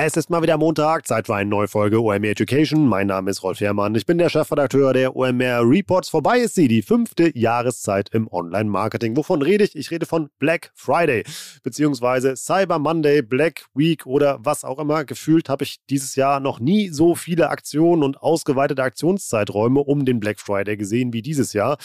Es ist mal wieder Montag, Zeit für eine neue Folge OMR Education. Mein Name ist Rolf Herrmann, ich bin der Chefredakteur der OMR Reports. Vorbei ist sie, die fünfte Jahreszeit im Online-Marketing. Wovon rede ich? Ich rede von Black Friday, beziehungsweise Cyber Monday, Black Week oder was auch immer. Gefühlt habe ich dieses Jahr noch nie so viele Aktionen und ausgeweitete Aktionszeiträume um den Black Friday gesehen wie dieses Jahr.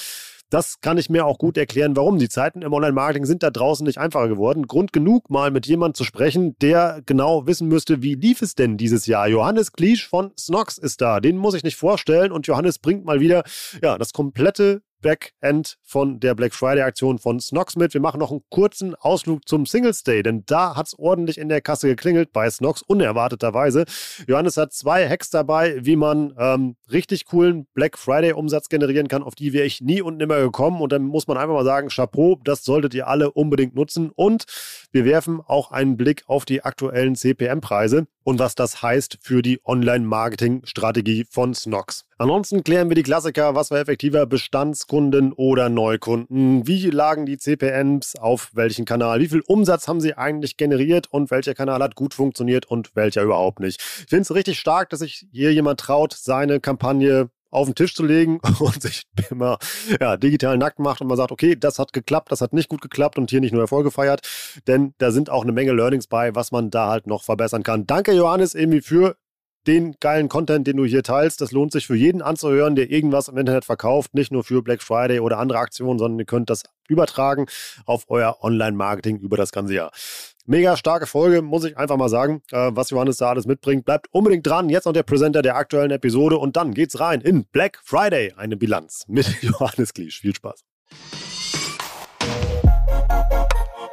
Das kann ich mir auch gut erklären, warum. Die Zeiten im Online-Marketing sind da draußen nicht einfacher geworden. Grund genug, mal mit jemandem zu sprechen, der genau wissen müsste, wie lief es denn dieses Jahr. Johannes Kliesch von Snox ist da. Den muss ich nicht vorstellen. Und Johannes bringt mal wieder ja, das komplette Backend von der Black Friday-Aktion von Snox mit. Wir machen noch einen kurzen Ausflug zum Singles Day, denn da hat es ordentlich in der Kasse geklingelt bei Snox, unerwarteterweise. Johannes hat zwei Hacks dabei, wie man ähm, richtig coolen Black Friday-Umsatz generieren kann. Auf die wäre ich nie und nimmer gekommen. Und dann muss man einfach mal sagen, Chapeau, das solltet ihr alle unbedingt nutzen. Und wir werfen auch einen Blick auf die aktuellen CPM-Preise und was das heißt für die Online-Marketing-Strategie von Snox. Ansonsten klären wir die Klassiker, was war effektiver, Bestandskunden oder Neukunden, wie lagen die CPMs auf welchen Kanal, wie viel Umsatz haben sie eigentlich generiert und welcher Kanal hat gut funktioniert und welcher überhaupt nicht. Ich finde es richtig stark, dass sich hier jemand traut, seine Kampagne auf den Tisch zu legen und sich immer ja, digital nackt macht und man sagt, okay, das hat geklappt, das hat nicht gut geklappt und hier nicht nur Erfolge feiert, denn da sind auch eine Menge Learnings bei, was man da halt noch verbessern kann. Danke Johannes irgendwie für den geilen Content, den du hier teilst. Das lohnt sich für jeden anzuhören, der irgendwas im Internet verkauft. Nicht nur für Black Friday oder andere Aktionen, sondern ihr könnt das übertragen auf euer Online-Marketing über das ganze Jahr. Mega starke Folge, muss ich einfach mal sagen, äh, was Johannes da alles mitbringt. Bleibt unbedingt dran. Jetzt noch der Präsenter der aktuellen Episode und dann geht's rein in Black Friday, eine Bilanz mit Johannes Kliesch. Viel Spaß.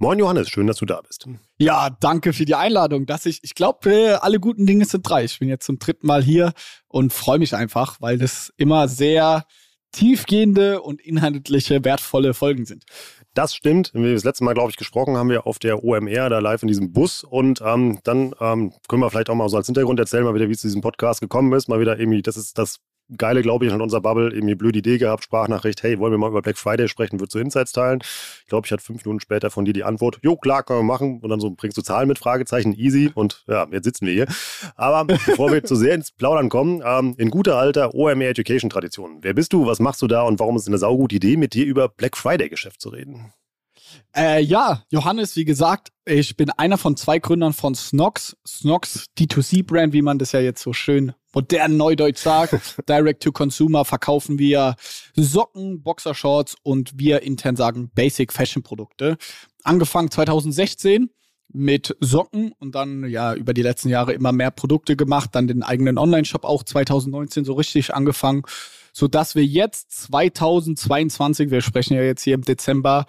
Moin Johannes, schön, dass du da bist. Ja, danke für die Einladung. Dass ich, ich glaube, äh, alle guten Dinge sind drei. Ich bin jetzt zum dritten Mal hier und freue mich einfach, weil das immer sehr tiefgehende und inhaltliche, wertvolle Folgen sind. Das stimmt. Wie wir das letzte Mal, glaube ich, gesprochen haben wir auf der OMR, da live in diesem Bus. Und ähm, dann ähm, können wir vielleicht auch mal so als Hintergrund erzählen, mal wieder, wie es zu diesem Podcast gekommen ist. Mal wieder irgendwie, das ist das Geile, glaube ich, in unserer Bubble irgendwie blöde Idee gehabt, Sprachnachricht, hey, wollen wir mal über Black Friday sprechen, würdest du Insights teilen? Ich glaube, ich hatte fünf Minuten später von dir die Antwort, jo, klar, können wir machen. Und dann so bringst du Zahlen mit, Fragezeichen, easy. Und ja, jetzt sitzen wir hier. Aber bevor wir zu sehr ins Plaudern kommen, ähm, in guter alter OMR Education Tradition. Wer bist du, was machst du da und warum ist es eine saugute Idee, mit dir über Black Friday Geschäft zu reden? Äh, ja, Johannes, wie gesagt, ich bin einer von zwei Gründern von Snox. Snox D2C-Brand, wie man das ja jetzt so schön modern neudeutsch sagt. Direct to Consumer verkaufen wir Socken, Boxershorts und wir intern sagen Basic Fashion Produkte. Angefangen 2016 mit Socken und dann ja über die letzten Jahre immer mehr Produkte gemacht, dann den eigenen Online-Shop auch 2019 so richtig angefangen, so dass wir jetzt 2022, wir sprechen ja jetzt hier im Dezember,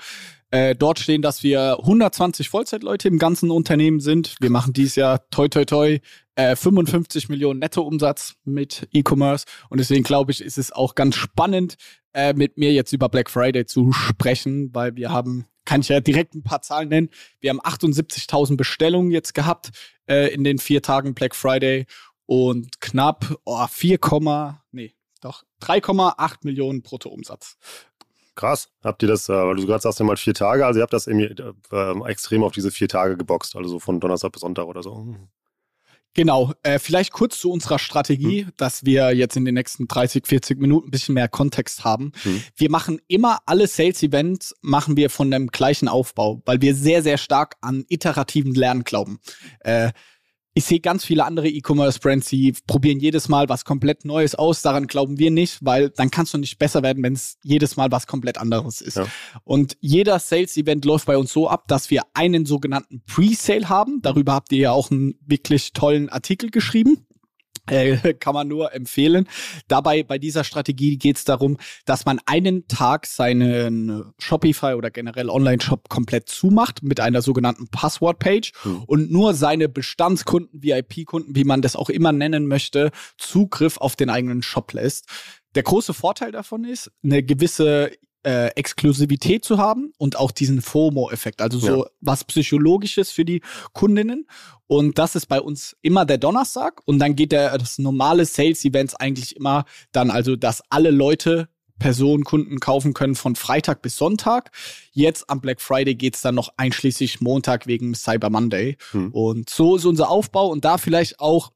äh, dort stehen, dass wir 120 Vollzeitleute im ganzen Unternehmen sind. Wir machen dies Jahr toi toi toi äh, 55 Millionen Nettoumsatz mit E-Commerce. Und deswegen glaube ich, ist es auch ganz spannend, äh, mit mir jetzt über Black Friday zu sprechen, weil wir haben, kann ich ja direkt ein paar Zahlen nennen, wir haben 78.000 Bestellungen jetzt gehabt äh, in den vier Tagen Black Friday und knapp oh, 4, nee, doch 3,8 Millionen Bruttoumsatz. Krass. Habt ihr das, äh, weil du gerade sagst, ja mal vier Tage, also ihr habt das irgendwie äh, extrem auf diese vier Tage geboxt, also so von Donnerstag bis Sonntag oder so. Genau, äh, vielleicht kurz zu unserer Strategie, hm. dass wir jetzt in den nächsten 30, 40 Minuten ein bisschen mehr Kontext haben. Hm. Wir machen immer alle Sales-Events, machen wir von dem gleichen Aufbau, weil wir sehr, sehr stark an iterativen Lernen glauben. Äh, ich sehe ganz viele andere E-Commerce-Brands, die probieren jedes Mal was komplett Neues aus. Daran glauben wir nicht, weil dann kannst du nicht besser werden, wenn es jedes Mal was komplett anderes ist. Ja. Und jeder Sales-Event läuft bei uns so ab, dass wir einen sogenannten Pre-Sale haben. Darüber habt ihr ja auch einen wirklich tollen Artikel geschrieben. Äh, kann man nur empfehlen. Dabei bei dieser Strategie geht es darum, dass man einen Tag seinen Shopify oder generell Online-Shop komplett zumacht mit einer sogenannten Passwort-Page mhm. und nur seine Bestandskunden, VIP-Kunden, wie man das auch immer nennen möchte, Zugriff auf den eigenen Shop lässt. Der große Vorteil davon ist, eine gewisse äh, Exklusivität zu haben und auch diesen FOMO-Effekt, also so ja. was Psychologisches für die Kundinnen. Und das ist bei uns immer der Donnerstag und dann geht der, das normale Sales-Events eigentlich immer dann, also dass alle Leute Personen, Kunden kaufen können von Freitag bis Sonntag. Jetzt am Black Friday geht's dann noch einschließlich Montag wegen Cyber Monday. Hm. Und so ist unser Aufbau und da vielleicht auch,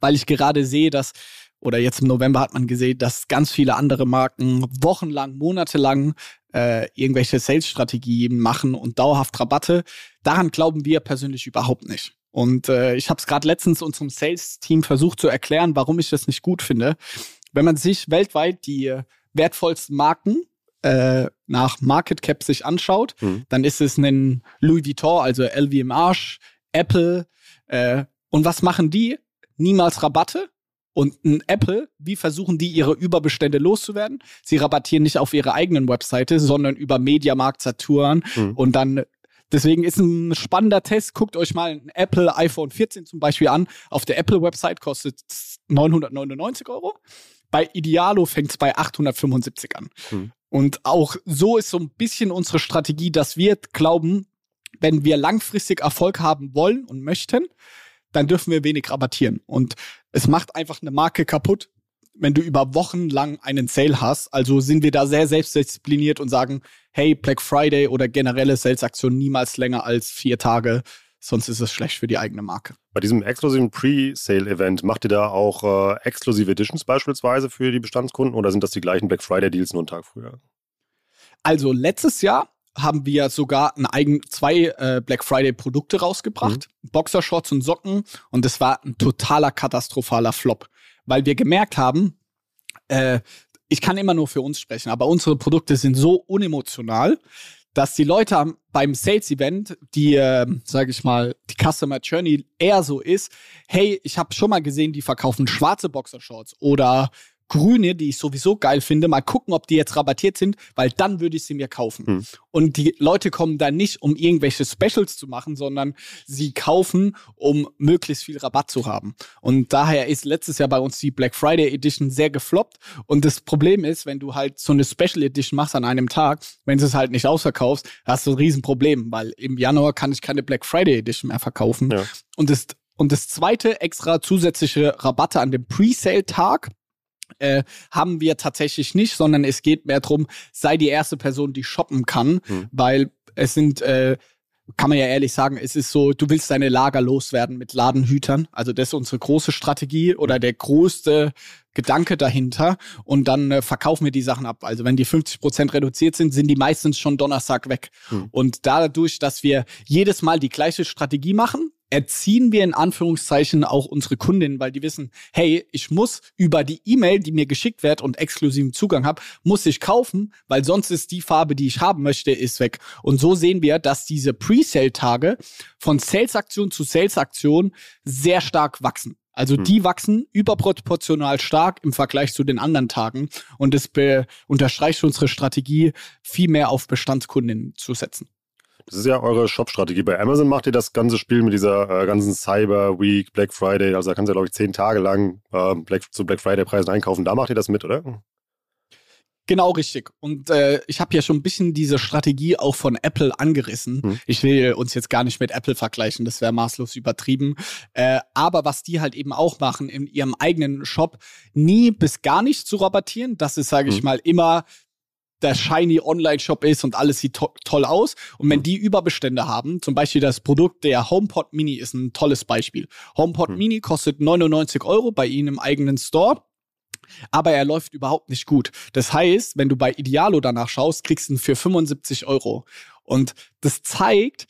weil ich gerade sehe, dass oder jetzt im November hat man gesehen, dass ganz viele andere Marken wochenlang, monatelang äh, irgendwelche Sales-Strategien machen und dauerhaft Rabatte. Daran glauben wir persönlich überhaupt nicht. Und äh, ich habe es gerade letztens unserem Sales-Team versucht zu erklären, warum ich das nicht gut finde. Wenn man sich weltweit die wertvollsten Marken äh, nach Market Cap sich anschaut, mhm. dann ist es ein Louis Vuitton, also LVMH, Apple. Äh, und was machen die? Niemals Rabatte, und ein Apple, wie versuchen die ihre Überbestände loszuwerden? Sie rabattieren nicht auf ihrer eigenen Webseite, sondern über Mediamarkt, Saturn mhm. und dann Deswegen ist ein spannender Test. Guckt euch mal ein Apple iPhone 14 zum Beispiel an. Auf der Apple-Website kostet es 999 Euro. Bei Idealo fängt es bei 875 an. Mhm. Und auch so ist so ein bisschen unsere Strategie, dass wir glauben, wenn wir langfristig Erfolg haben wollen und möchten, dann dürfen wir wenig rabattieren. Und es macht einfach eine Marke kaputt, wenn du über Wochen lang einen Sale hast. Also sind wir da sehr selbstdiszipliniert und sagen, hey, Black Friday oder generelle Sales-Aktionen niemals länger als vier Tage, sonst ist es schlecht für die eigene Marke. Bei diesem exklusiven Pre-Sale-Event macht ihr da auch äh, exklusive Editions beispielsweise für die Bestandskunden oder sind das die gleichen Black Friday-Deals nur einen Tag früher? Also letztes Jahr haben wir sogar ein eigen, zwei äh, Black Friday Produkte rausgebracht. Mhm. Boxershorts und Socken. Und es war ein totaler katastrophaler Flop. Weil wir gemerkt haben, äh, ich kann immer nur für uns sprechen, aber unsere Produkte sind so unemotional, dass die Leute am, beim Sales-Event, die, äh, sage ich mal, die Customer Journey eher so ist, hey, ich habe schon mal gesehen, die verkaufen schwarze Boxershorts oder grüne, die ich sowieso geil finde, mal gucken, ob die jetzt rabattiert sind, weil dann würde ich sie mir kaufen. Hm. Und die Leute kommen da nicht, um irgendwelche Specials zu machen, sondern sie kaufen, um möglichst viel Rabatt zu haben. Und daher ist letztes Jahr bei uns die Black Friday Edition sehr gefloppt. Und das Problem ist, wenn du halt so eine Special Edition machst an einem Tag, wenn du es halt nicht ausverkaufst, hast du ein Riesenproblem, weil im Januar kann ich keine Black Friday Edition mehr verkaufen. Ja. Und das und das zweite extra zusätzliche Rabatte an dem Presale-Tag äh, haben wir tatsächlich nicht, sondern es geht mehr darum, sei die erste Person, die shoppen kann, mhm. weil es sind, äh, kann man ja ehrlich sagen, es ist so, du willst deine Lager loswerden mit Ladenhütern. Also das ist unsere große Strategie oder der größte Gedanke dahinter. Und dann äh, verkaufen wir die Sachen ab. Also wenn die 50 Prozent reduziert sind, sind die meistens schon Donnerstag weg. Mhm. Und dadurch, dass wir jedes Mal die gleiche Strategie machen, erziehen wir in Anführungszeichen auch unsere Kundinnen, weil die wissen, hey, ich muss über die E-Mail, die mir geschickt wird und exklusiven Zugang habe, muss ich kaufen, weil sonst ist die Farbe, die ich haben möchte, ist weg. Und so sehen wir, dass diese Pre-Sale-Tage von Sales-Aktion zu Sales-Aktion sehr stark wachsen. Also hm. die wachsen überproportional stark im Vergleich zu den anderen Tagen und es unterstreicht unsere Strategie, viel mehr auf Bestandskundinnen zu setzen. Das ist ja eure Shop-Strategie. Bei Amazon macht ihr das ganze Spiel mit dieser äh, ganzen Cyber Week, Black Friday. Also da kannst du ja, glaube ich, zehn Tage lang äh, Black, zu Black Friday-Preisen einkaufen. Da macht ihr das mit, oder? Genau richtig. Und äh, ich habe ja schon ein bisschen diese Strategie auch von Apple angerissen. Hm. Ich will uns jetzt gar nicht mit Apple vergleichen, das wäre maßlos übertrieben. Äh, aber was die halt eben auch machen, in ihrem eigenen Shop nie bis gar nicht zu rabattieren. Das ist, sage ich hm. mal, immer der shiny Online-Shop ist und alles sieht to toll aus. Und wenn die Überbestände haben, zum Beispiel das Produkt der HomePod Mini ist ein tolles Beispiel. HomePod hm. Mini kostet 99 Euro bei Ihnen im eigenen Store aber er läuft überhaupt nicht gut. Das heißt, wenn du bei Idealo danach schaust, kriegst du ihn für 75 Euro. Und das zeigt,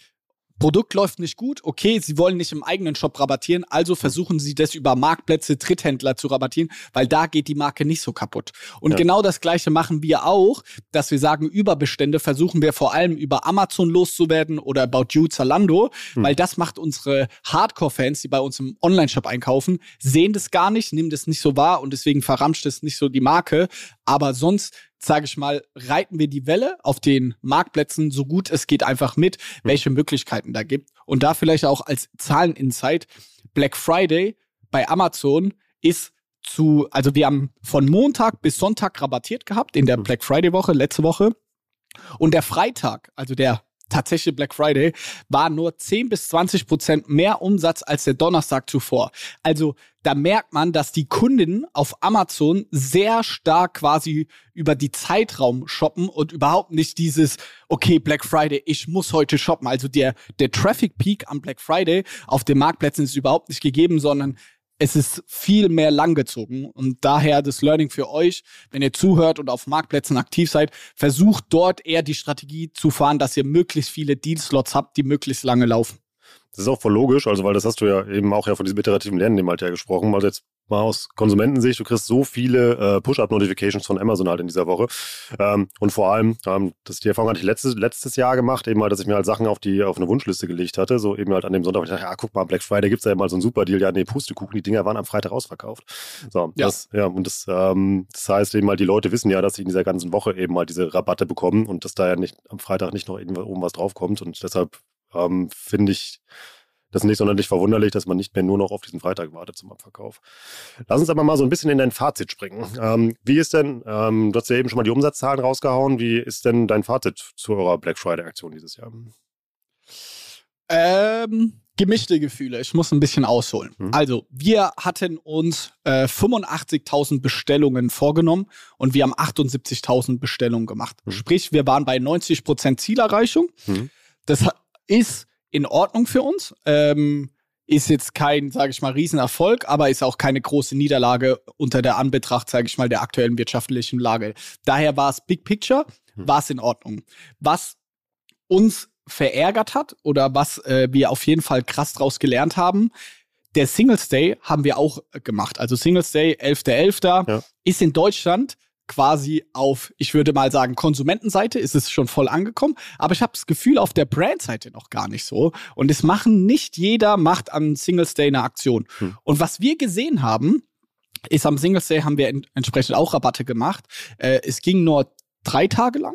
Produkt läuft nicht gut, okay, sie wollen nicht im eigenen Shop rabattieren, also versuchen sie das über Marktplätze, Dritthändler zu rabattieren, weil da geht die Marke nicht so kaputt. Und ja. genau das gleiche machen wir auch, dass wir sagen, Überbestände versuchen wir vor allem über Amazon loszuwerden oder About You, Zalando, hm. weil das macht unsere Hardcore-Fans, die bei uns im Online-Shop einkaufen, sehen das gar nicht, nehmen das nicht so wahr und deswegen verramscht es nicht so die Marke. Aber sonst sage ich mal, reiten wir die Welle auf den Marktplätzen so gut es geht einfach mit, hm. welche Möglichkeiten da gibt. Und da vielleicht auch als Zahleninsight, Black Friday bei Amazon ist zu, also wir haben von Montag bis Sonntag rabattiert gehabt in der hm. Black Friday Woche, letzte Woche. Und der Freitag, also der tatsächlich Black Friday, war nur 10 bis 20 Prozent mehr Umsatz als der Donnerstag zuvor. Also da merkt man, dass die Kunden auf Amazon sehr stark quasi über die Zeitraum shoppen und überhaupt nicht dieses, okay, Black Friday, ich muss heute shoppen. Also der, der Traffic Peak am Black Friday auf den Marktplätzen ist überhaupt nicht gegeben, sondern es ist viel mehr langgezogen und daher das Learning für euch, wenn ihr zuhört und auf Marktplätzen aktiv seid, versucht dort eher die Strategie zu fahren, dass ihr möglichst viele Deal-Slots habt, die möglichst lange laufen. Das ist auch voll logisch, also weil das hast du ja eben auch ja von diesem iterativen Lernen halt ja gesprochen. Also jetzt mal aus Konsumentensicht, du kriegst so viele äh, Push-Up-Notifications von Amazon halt in dieser Woche. Ähm, und vor allem, ähm, das die Erfahrung hatte ich letztes, letztes Jahr gemacht, eben mal, dass ich mir halt Sachen auf die auf eine Wunschliste gelegt hatte. So eben halt an dem Sonntag, ich dachte, ja, guck mal, Black Friday gibt's ja mal so einen super Deal. Ja, nee, Pustekuchen, die Dinger waren am Freitag ausverkauft. So, ja. das, ja, und das, ähm, das heißt eben mal, die Leute wissen ja, dass sie in dieser ganzen Woche eben mal diese Rabatte bekommen und dass da ja nicht am Freitag nicht noch irgendwas draufkommt. Und deshalb ähm, finde ich, das nicht sonderlich verwunderlich, dass man nicht mehr nur noch auf diesen Freitag wartet zum Abverkauf. Lass uns aber mal so ein bisschen in dein Fazit springen. Ähm, wie ist denn, ähm, du hast ja eben schon mal die Umsatzzahlen rausgehauen, wie ist denn dein Fazit zu eurer Black Friday-Aktion dieses Jahr? Ähm, gemischte Gefühle. Ich muss ein bisschen ausholen. Mhm. Also, wir hatten uns äh, 85.000 Bestellungen vorgenommen und wir haben 78.000 Bestellungen gemacht. Mhm. Sprich, wir waren bei 90% Zielerreichung. Mhm. Das ist in Ordnung für uns. Ähm, ist jetzt kein, sage ich mal, Riesenerfolg, aber ist auch keine große Niederlage unter der Anbetracht, sage ich mal, der aktuellen wirtschaftlichen Lage. Daher war es Big Picture, hm. war es in Ordnung. Was uns verärgert hat oder was äh, wir auf jeden Fall krass draus gelernt haben, der Singles Day haben wir auch gemacht. Also Singles Day, 11.11. .11. Ja. ist in Deutschland quasi auf, ich würde mal sagen, Konsumentenseite ist es schon voll angekommen, aber ich habe das Gefühl auf der Brandseite noch gar nicht so. Und es machen nicht jeder macht an Singles Day eine Aktion. Hm. Und was wir gesehen haben, ist am Singles Day haben wir en entsprechend auch Rabatte gemacht. Äh, es ging nur drei Tage lang,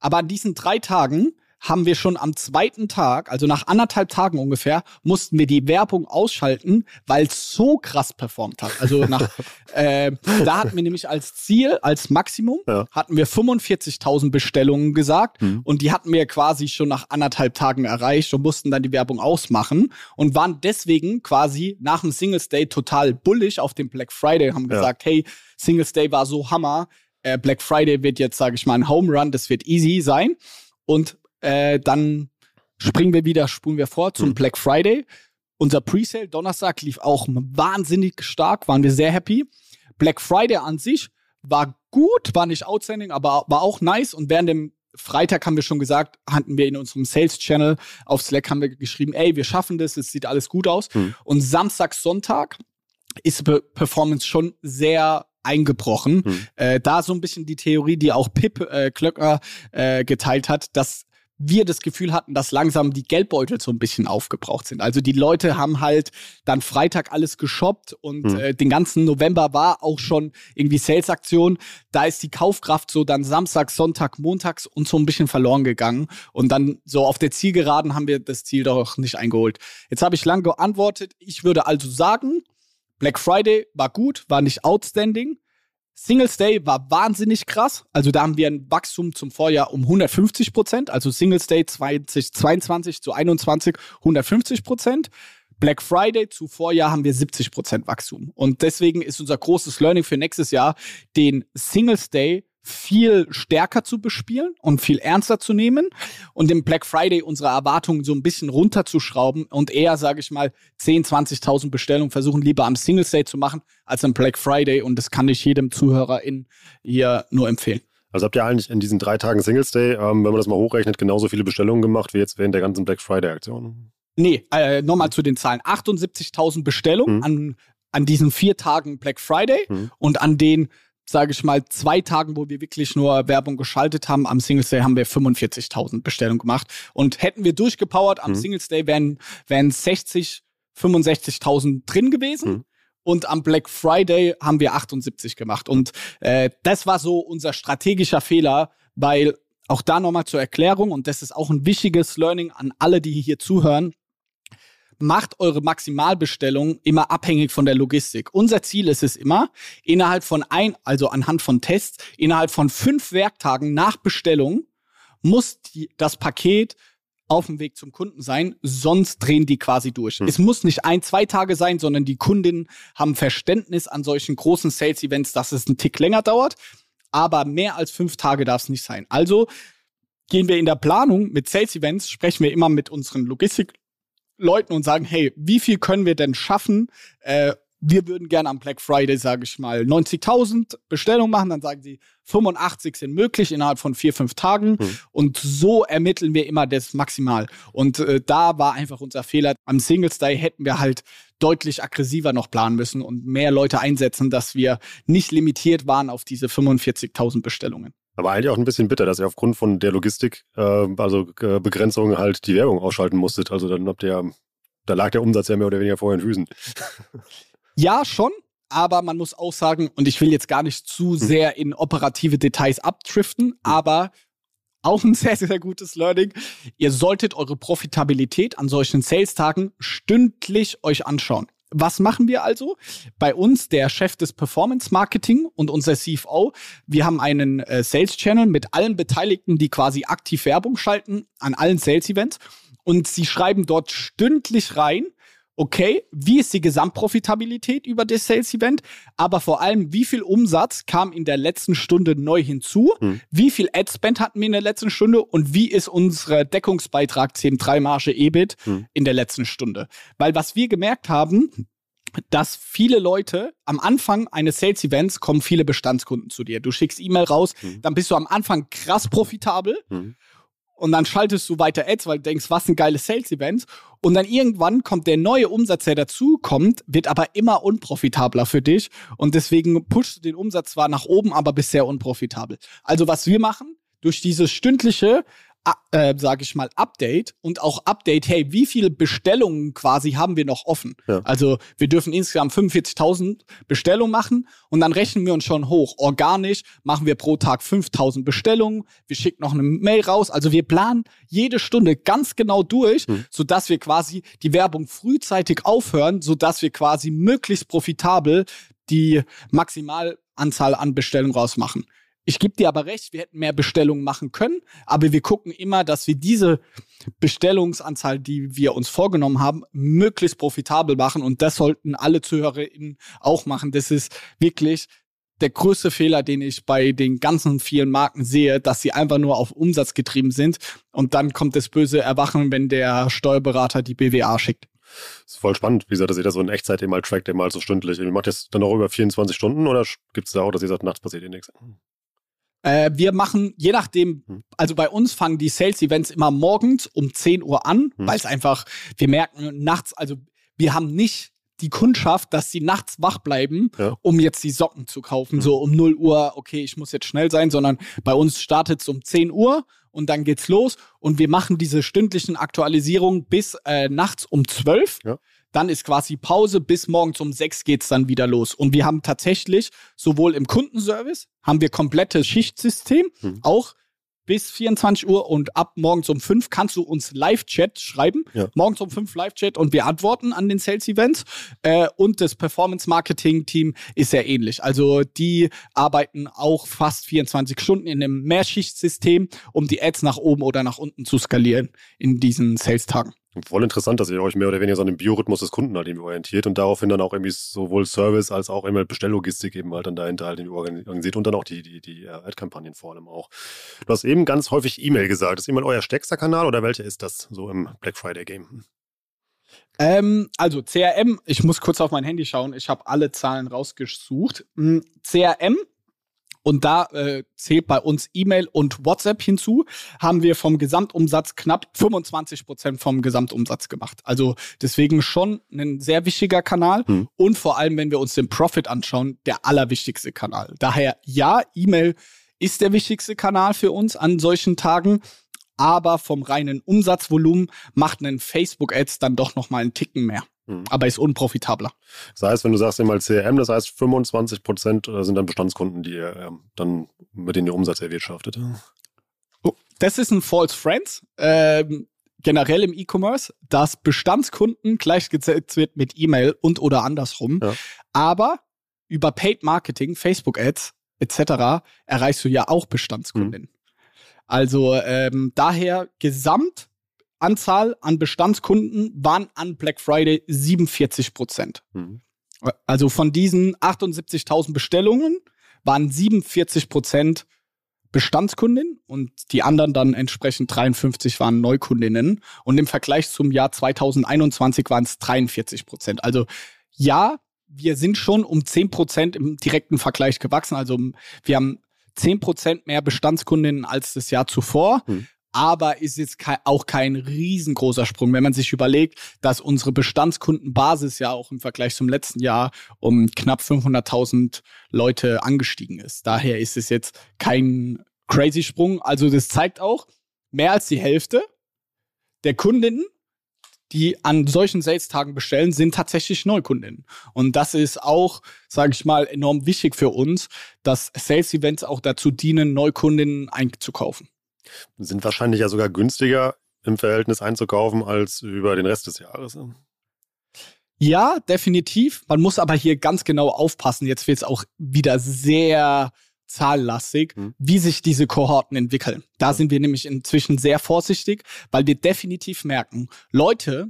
aber an diesen drei Tagen haben wir schon am zweiten Tag, also nach anderthalb Tagen ungefähr, mussten wir die Werbung ausschalten, weil es so krass performt hat. Also nach, äh, da hatten wir nämlich als Ziel, als Maximum, ja. hatten wir 45.000 Bestellungen gesagt mhm. und die hatten wir quasi schon nach anderthalb Tagen erreicht und mussten dann die Werbung ausmachen und waren deswegen quasi nach dem Singles Day total bullish auf dem Black Friday, haben gesagt, ja. hey, Singles Day war so Hammer, äh, Black Friday wird jetzt, sage ich mal, ein Home Run, das wird easy sein. Und äh, dann springen wir wieder, spulen wir vor zum mhm. Black Friday. Unser Presale Donnerstag lief auch wahnsinnig stark, waren wir sehr happy. Black Friday an sich war gut, war nicht outstanding, aber war auch nice. Und während dem Freitag haben wir schon gesagt, hatten wir in unserem Sales Channel auf Slack haben wir geschrieben, ey, wir schaffen das, es sieht alles gut aus. Mhm. Und Samstag, Sonntag ist Performance schon sehr eingebrochen. Mhm. Äh, da so ein bisschen die Theorie, die auch Pip äh, Klöckner äh, geteilt hat, dass wir das Gefühl hatten, dass langsam die Geldbeutel so ein bisschen aufgebraucht sind. Also die Leute haben halt dann Freitag alles geshoppt und mhm. äh, den ganzen November war auch schon irgendwie Sales-Aktion. Da ist die Kaufkraft so dann Samstag, Sonntag, Montags und so ein bisschen verloren gegangen. Und dann so auf der Zielgeraden haben wir das Ziel doch nicht eingeholt. Jetzt habe ich lang geantwortet. Ich würde also sagen, Black Friday war gut, war nicht outstanding. Singles Day war wahnsinnig krass. Also da haben wir ein Wachstum zum Vorjahr um 150 Prozent. Also Singles Day 2022 zu 21 150 Prozent. Black Friday zu Vorjahr haben wir 70 Prozent Wachstum. Und deswegen ist unser großes Learning für nächstes Jahr, den Singles Day viel stärker zu bespielen und viel ernster zu nehmen und im Black Friday unsere Erwartungen so ein bisschen runterzuschrauben und eher, sage ich mal, 10, 20.000 Bestellungen versuchen lieber am Singles Day zu machen als am Black Friday und das kann ich jedem Zuhörer in hier nur empfehlen. Also habt ihr eigentlich in diesen drei Tagen Singles Day, ähm, wenn man das mal hochrechnet, genauso viele Bestellungen gemacht wie jetzt während der ganzen Black Friday Aktion? Nee, äh, nochmal zu den Zahlen. 78.000 Bestellungen mhm. an, an diesen vier Tagen Black Friday mhm. und an den sage ich mal, zwei Tagen, wo wir wirklich nur Werbung geschaltet haben. Am Singles Day haben wir 45.000 Bestellungen gemacht. Und hätten wir durchgepowert, am mhm. Singles Day wären, wären 60, 65.000 drin gewesen. Mhm. Und am Black Friday haben wir 78 gemacht. Und äh, das war so unser strategischer Fehler, weil auch da nochmal zur Erklärung, und das ist auch ein wichtiges Learning an alle, die hier zuhören macht eure Maximalbestellung immer abhängig von der Logistik. Unser Ziel ist es immer, innerhalb von ein, also anhand von Tests, innerhalb von fünf Werktagen nach Bestellung muss die, das Paket auf dem Weg zum Kunden sein, sonst drehen die quasi durch. Hm. Es muss nicht ein, zwei Tage sein, sondern die Kundinnen haben Verständnis an solchen großen Sales-Events, dass es einen Tick länger dauert. Aber mehr als fünf Tage darf es nicht sein. Also gehen wir in der Planung mit Sales-Events, sprechen wir immer mit unseren Logistik- Leuten und sagen, hey, wie viel können wir denn schaffen? Äh, wir würden gerne am Black Friday, sage ich mal, 90.000 Bestellungen machen. Dann sagen sie, 85 sind möglich innerhalb von vier, fünf Tagen. Hm. Und so ermitteln wir immer das Maximal. Und äh, da war einfach unser Fehler. Am Singles Day hätten wir halt deutlich aggressiver noch planen müssen und mehr Leute einsetzen, dass wir nicht limitiert waren auf diese 45.000 Bestellungen. Aber eigentlich auch ein bisschen bitter, dass ihr aufgrund von der Logistik, äh, also äh, Begrenzung halt die Werbung ausschalten musstet. Also dann habt ihr, da lag der Umsatz ja mehr oder weniger vor den Füßen. Ja, schon. Aber man muss auch sagen, und ich will jetzt gar nicht zu hm. sehr in operative Details abdriften, hm. aber auch ein sehr, sehr gutes Learning. Ihr solltet eure Profitabilität an solchen Sales-Tagen stündlich euch anschauen. Was machen wir also? Bei uns, der Chef des Performance Marketing und unser CFO, wir haben einen äh, Sales Channel mit allen Beteiligten, die quasi aktiv Werbung schalten an allen Sales Events. Und sie schreiben dort stündlich rein, okay, wie ist die Gesamtprofitabilität über das Sales Event, aber vor allem, wie viel Umsatz kam in der letzten Stunde neu hinzu, hm. wie viel Ad Spend hatten wir in der letzten Stunde und wie ist unser Deckungsbeitrag CM3 Marge EBIT hm. in der letzten Stunde. Weil was wir gemerkt haben, dass viele Leute am Anfang eines Sales Events kommen viele Bestandskunden zu dir. Du schickst E-Mail raus, hm. dann bist du am Anfang krass profitabel. Hm und dann schaltest du weiter Ads, weil du denkst, was ein geiles Sales-Event. Und dann irgendwann kommt der neue Umsatz, der dazu kommt, wird aber immer unprofitabler für dich. Und deswegen pushst du den Umsatz zwar nach oben, aber bist sehr unprofitabel. Also was wir machen, durch dieses stündliche äh, sage ich mal, Update und auch Update, hey, wie viele Bestellungen quasi haben wir noch offen? Ja. Also wir dürfen insgesamt 45.000 Bestellungen machen und dann rechnen wir uns schon hoch. Organisch machen wir pro Tag 5.000 Bestellungen, wir schicken noch eine Mail raus. Also wir planen jede Stunde ganz genau durch, hm. sodass wir quasi die Werbung frühzeitig aufhören, sodass wir quasi möglichst profitabel die Maximalanzahl an Bestellungen rausmachen. Ich gebe dir aber recht, wir hätten mehr Bestellungen machen können, aber wir gucken immer, dass wir diese Bestellungsanzahl, die wir uns vorgenommen haben, möglichst profitabel machen und das sollten alle ZuhörerInnen auch machen. Das ist wirklich der größte Fehler, den ich bei den ganzen vielen Marken sehe, dass sie einfach nur auf Umsatz getrieben sind und dann kommt das böse Erwachen, wenn der Steuerberater die BWA schickt. Das ist voll spannend, wie gesagt, dass ihr das so in Echtzeit immer trackt, immer so stündlich. Macht ihr das dann auch über 24 Stunden oder gibt es da auch, dass ihr sagt, nachts passiert ihr nichts? Äh, wir machen, je nachdem, hm. also bei uns fangen die Sales-Events immer morgens um 10 Uhr an, hm. weil es einfach, wir merken nachts, also wir haben nicht die Kundschaft, dass sie nachts wach bleiben, Ja. um jetzt die Socken zu kaufen. So um 0 Uhr, okay, ich muss jetzt schnell sein, sondern bei uns startet es um 10 Uhr und dann geht's los und wir machen diese stündlichen Aktualisierungen bis äh, nachts um 12. Ja. Dann ist quasi Pause, bis morgens um 6 geht's dann wieder los. Und wir haben tatsächlich sowohl im Kundenservice, haben wir komplettes Schichtsystem, Mhm. auch bis 24 Uhr und ab morgens um 5 kannst du uns Live-Chat schreiben. Ja. Morgens um 5 Live-Chat und wir antworten an den Sales-Events. Äh, und das Performance-Marketing-Team ist sehr ähnlich. Also die arbeiten auch fast 24 Stunden in einem Mehrschichtsystem, um die Ads nach oben oder nach unten zu skalieren in diesen Sales-Tagen. Voll interessant, dass ihr euch mehr oder weniger so an dem Biorhythmus des Kunden halt orientiert und daraufhin dann auch irgendwie sowohl Service als auch immer Bestelllogistik eben halt dann dahinter halt irgendwie organisiert und dann auch die, die, die äh, Ad-Kampagnen vor allem auch. Du hast eben ganz häufig E-Mail gesagt. Ist E-Mail euer stärkster Kanal oder welcher ist das so im Black Friday Game? Ähm, also CRM, ich muss kurz auf mein Handy schauen. Ich habe alle Zahlen rausgesucht. Hm, CRM und da äh, zählt bei uns E-Mail und WhatsApp hinzu, haben wir vom Gesamtumsatz knapp 25 Prozent vom Gesamtumsatz gemacht. Also deswegen schon ein sehr wichtiger Kanal Hm. und vor allem, wenn wir uns den Profit anschauen, der allerwichtigste Kanal. Daher ja, E-Mail ist der wichtigste Kanal für uns an solchen Tagen. Aber vom reinen Umsatzvolumen macht ein Facebook-Ads dann doch noch mal einen Ticken mehr. Hm. Aber ist unprofitabler. Das heißt, wenn du sagst immer CRM, das heißt 25 Prozent sind dann Bestandskunden, die ihr ähm, dann mit denen ihr Umsatz erwirtschaftet. Oh, Das ist ein False Friends. Ähm, generell im E-Commerce, dass Bestandskunden gleichgesetzt wird mit E-Mail und oder andersrum. Ja. Aber über Paid Marketing, Facebook Ads etc. erreichst du ja auch Bestandskunden. Also ähm, daher Gesamtanzahl an Bestandskunden waren an Black Friday 47 Prozent. Mhm. Also von diesen 78.000 Bestellungen waren 47 Prozent Bestandskundinnen und die anderen dann entsprechend 53 waren Neukundinnen. Und im Vergleich zum Jahr 2021 waren es 43 Prozent. Also ja, wir sind schon um 10 Prozent im direkten Vergleich gewachsen. Also wir haben 10 Prozent mehr Bestandskundinnen als das Jahr zuvor. Hm. Aber ist jetzt auch kein riesengroßer Sprung, wenn man sich überlegt, dass unsere Bestandskundenbasis ja auch im Vergleich zum letzten Jahr um knapp 500.000 Leute angestiegen ist. Daher ist es jetzt kein crazy Sprung. Also das zeigt auch, mehr als die Hälfte der Kundinnen, die an solchen Sales-Tagen bestellen, sind tatsächlich Neukundinnen. Und das ist auch, sage ich mal, enorm wichtig für uns, dass Sales-Events auch dazu dienen, Neukundinnen einzukaufen. Sind wahrscheinlich ja sogar günstiger im Verhältnis einzukaufen als über den Rest des Jahres. Ja, definitiv. Man muss aber hier ganz genau aufpassen. Jetzt wird es auch wieder sehr zahllastig, Hm. wie sich diese Kohorten entwickeln. Da sind wir nämlich inzwischen sehr vorsichtig, weil wir definitiv merken, Leute,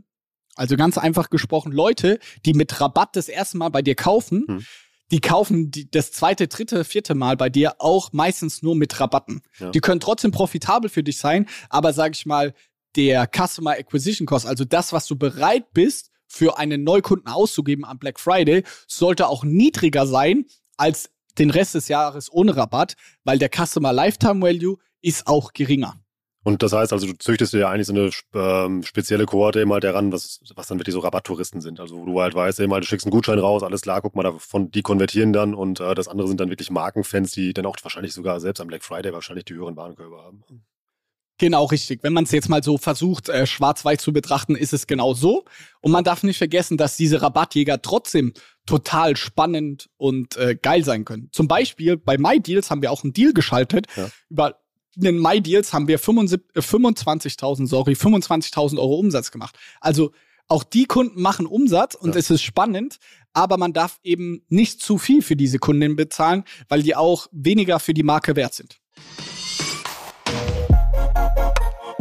also ganz einfach gesprochen, Leute, die mit Rabatt das erste Mal bei dir kaufen, Hm. Die kaufen die, das zweite, dritte, vierte Mal bei dir auch meistens nur mit Rabatten. Ja. Die können trotzdem profitabel für dich sein, aber sag ich mal, der Customer Acquisition Cost, also das, was du bereit bist, für einen Neukunden auszugeben am Black Friday, sollte auch niedriger sein als den Rest des Jahres ohne Rabatt, weil der Customer Lifetime Value ist auch geringer. Und das heißt also, du züchtest dir ja eigentlich so eine ähm, spezielle Kohorte eben halt heran, was, was dann wirklich so Rabatttouristen sind. Also wo du halt weißt, eben halt, du schickst einen Gutschein raus, alles klar, guck mal, davon, die konvertieren dann und äh, das andere sind dann wirklich Markenfans, die dann auch wahrscheinlich sogar selbst am Black Friday wahrscheinlich die höheren Warenkörbe haben. Genau, richtig. Wenn man es jetzt mal so versucht, äh, schwarz-weiß zu betrachten, ist es genau so. Und man darf nicht vergessen, dass diese Rabattjäger trotzdem total spannend und äh, geil sein können. Zum Beispiel bei MyDeals haben wir auch einen Deal geschaltet. Ja. Über den MyDeals haben wir 75 äh, 25.000, sorry, 25.000 Euro Umsatz gemacht. Also auch die Kunden machen Umsatz und Ja. es ist spannend, aber man darf eben nicht zu viel für diese Kunden bezahlen, weil die auch weniger für die Marke wert sind.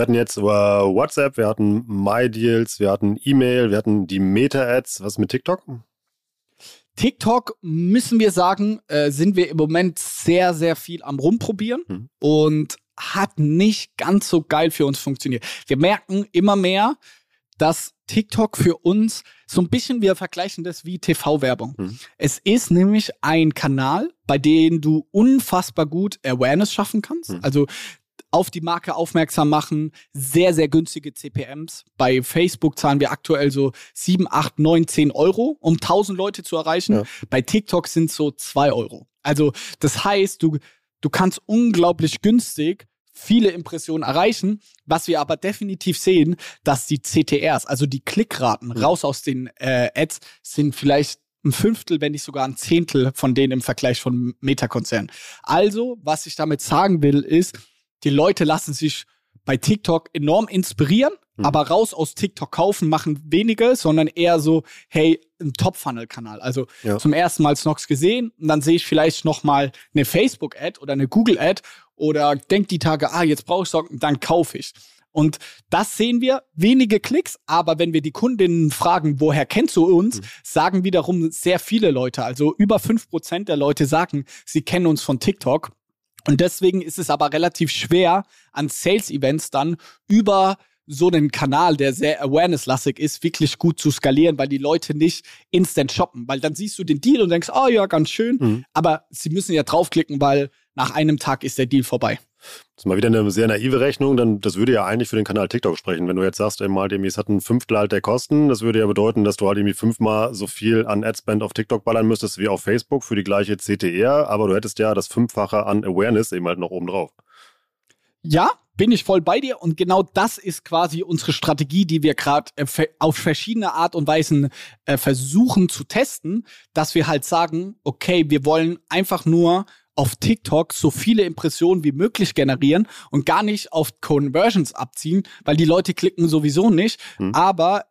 Wir hatten jetzt über WhatsApp, wir hatten MyDeals, wir hatten E-Mail, wir hatten die Meta-Ads. Was mit TikTok? TikTok, müssen wir sagen, äh, sind wir im Moment sehr, sehr viel am Rumprobieren mhm. und hat nicht ganz so geil für uns funktioniert. Wir merken immer mehr, dass TikTok für uns so ein bisschen, wir vergleichen das wie TV-Werbung. Mhm. Es ist nämlich ein Kanal, bei dem du unfassbar gut Awareness schaffen kannst. Mhm. Also auf die Marke aufmerksam machen, sehr, sehr günstige CPMs. Bei Facebook zahlen wir aktuell so 7, 8, 9, 10 Euro, um 1000 Leute zu erreichen. Ja. Bei TikTok sind es so 2 Euro. Also das heißt, du, du kannst unglaublich günstig viele Impressionen erreichen. Was wir aber definitiv sehen, dass die CTRs, also die Klickraten raus aus den äh, Ads, sind vielleicht ein Fünftel, wenn nicht sogar ein Zehntel von denen im Vergleich von Meta-Konzernen. Also, was ich damit sagen will, ist, die Leute lassen sich bei TikTok enorm inspirieren, mhm. aber raus aus TikTok kaufen machen wenige, sondern eher so, hey, ein Top-Funnel-Kanal. Also ja. zum ersten Mal Snox gesehen und dann sehe ich vielleicht noch mal eine Facebook-Ad oder eine Google-Ad oder denk die Tage, ah, jetzt brauche ich Socken, dann kaufe ich. Und das sehen wir, wenige Klicks, aber wenn wir die Kundinnen fragen, woher kennst du uns, mhm. sagen wiederum sehr viele Leute, also über fünf Prozent der Leute sagen, sie kennen uns von TikTok. Und deswegen ist es aber relativ schwer, an Sales-Events dann über so einen Kanal, der sehr awareness-lastig ist, wirklich gut zu skalieren, weil die Leute nicht instant shoppen. Weil dann siehst du den Deal und denkst, oh ja, ganz schön. Mhm. Aber sie müssen ja draufklicken, weil nach einem Tag ist der Deal vorbei. Das ist mal wieder eine sehr naive Rechnung, dann das würde ja eigentlich für den Kanal TikTok sprechen. Wenn du jetzt sagst, mal dem es hat ein Fünftel halt der Kosten, das würde ja bedeuten, dass du halt irgendwie fünfmal so viel an Adspend auf TikTok ballern müsstest wie auf Facebook für die gleiche CTR, aber du hättest ja das Fünffache an Awareness eben halt noch oben drauf. Ja, bin ich voll bei dir und genau das ist quasi unsere Strategie, die wir gerade äh, auf verschiedene Art und Weisen äh, versuchen zu testen, dass wir halt sagen, okay, wir wollen einfach nur auf TikTok so viele Impressionen wie möglich generieren und gar nicht auf Conversions abziehen, weil die Leute klicken sowieso nicht. Mhm. Aber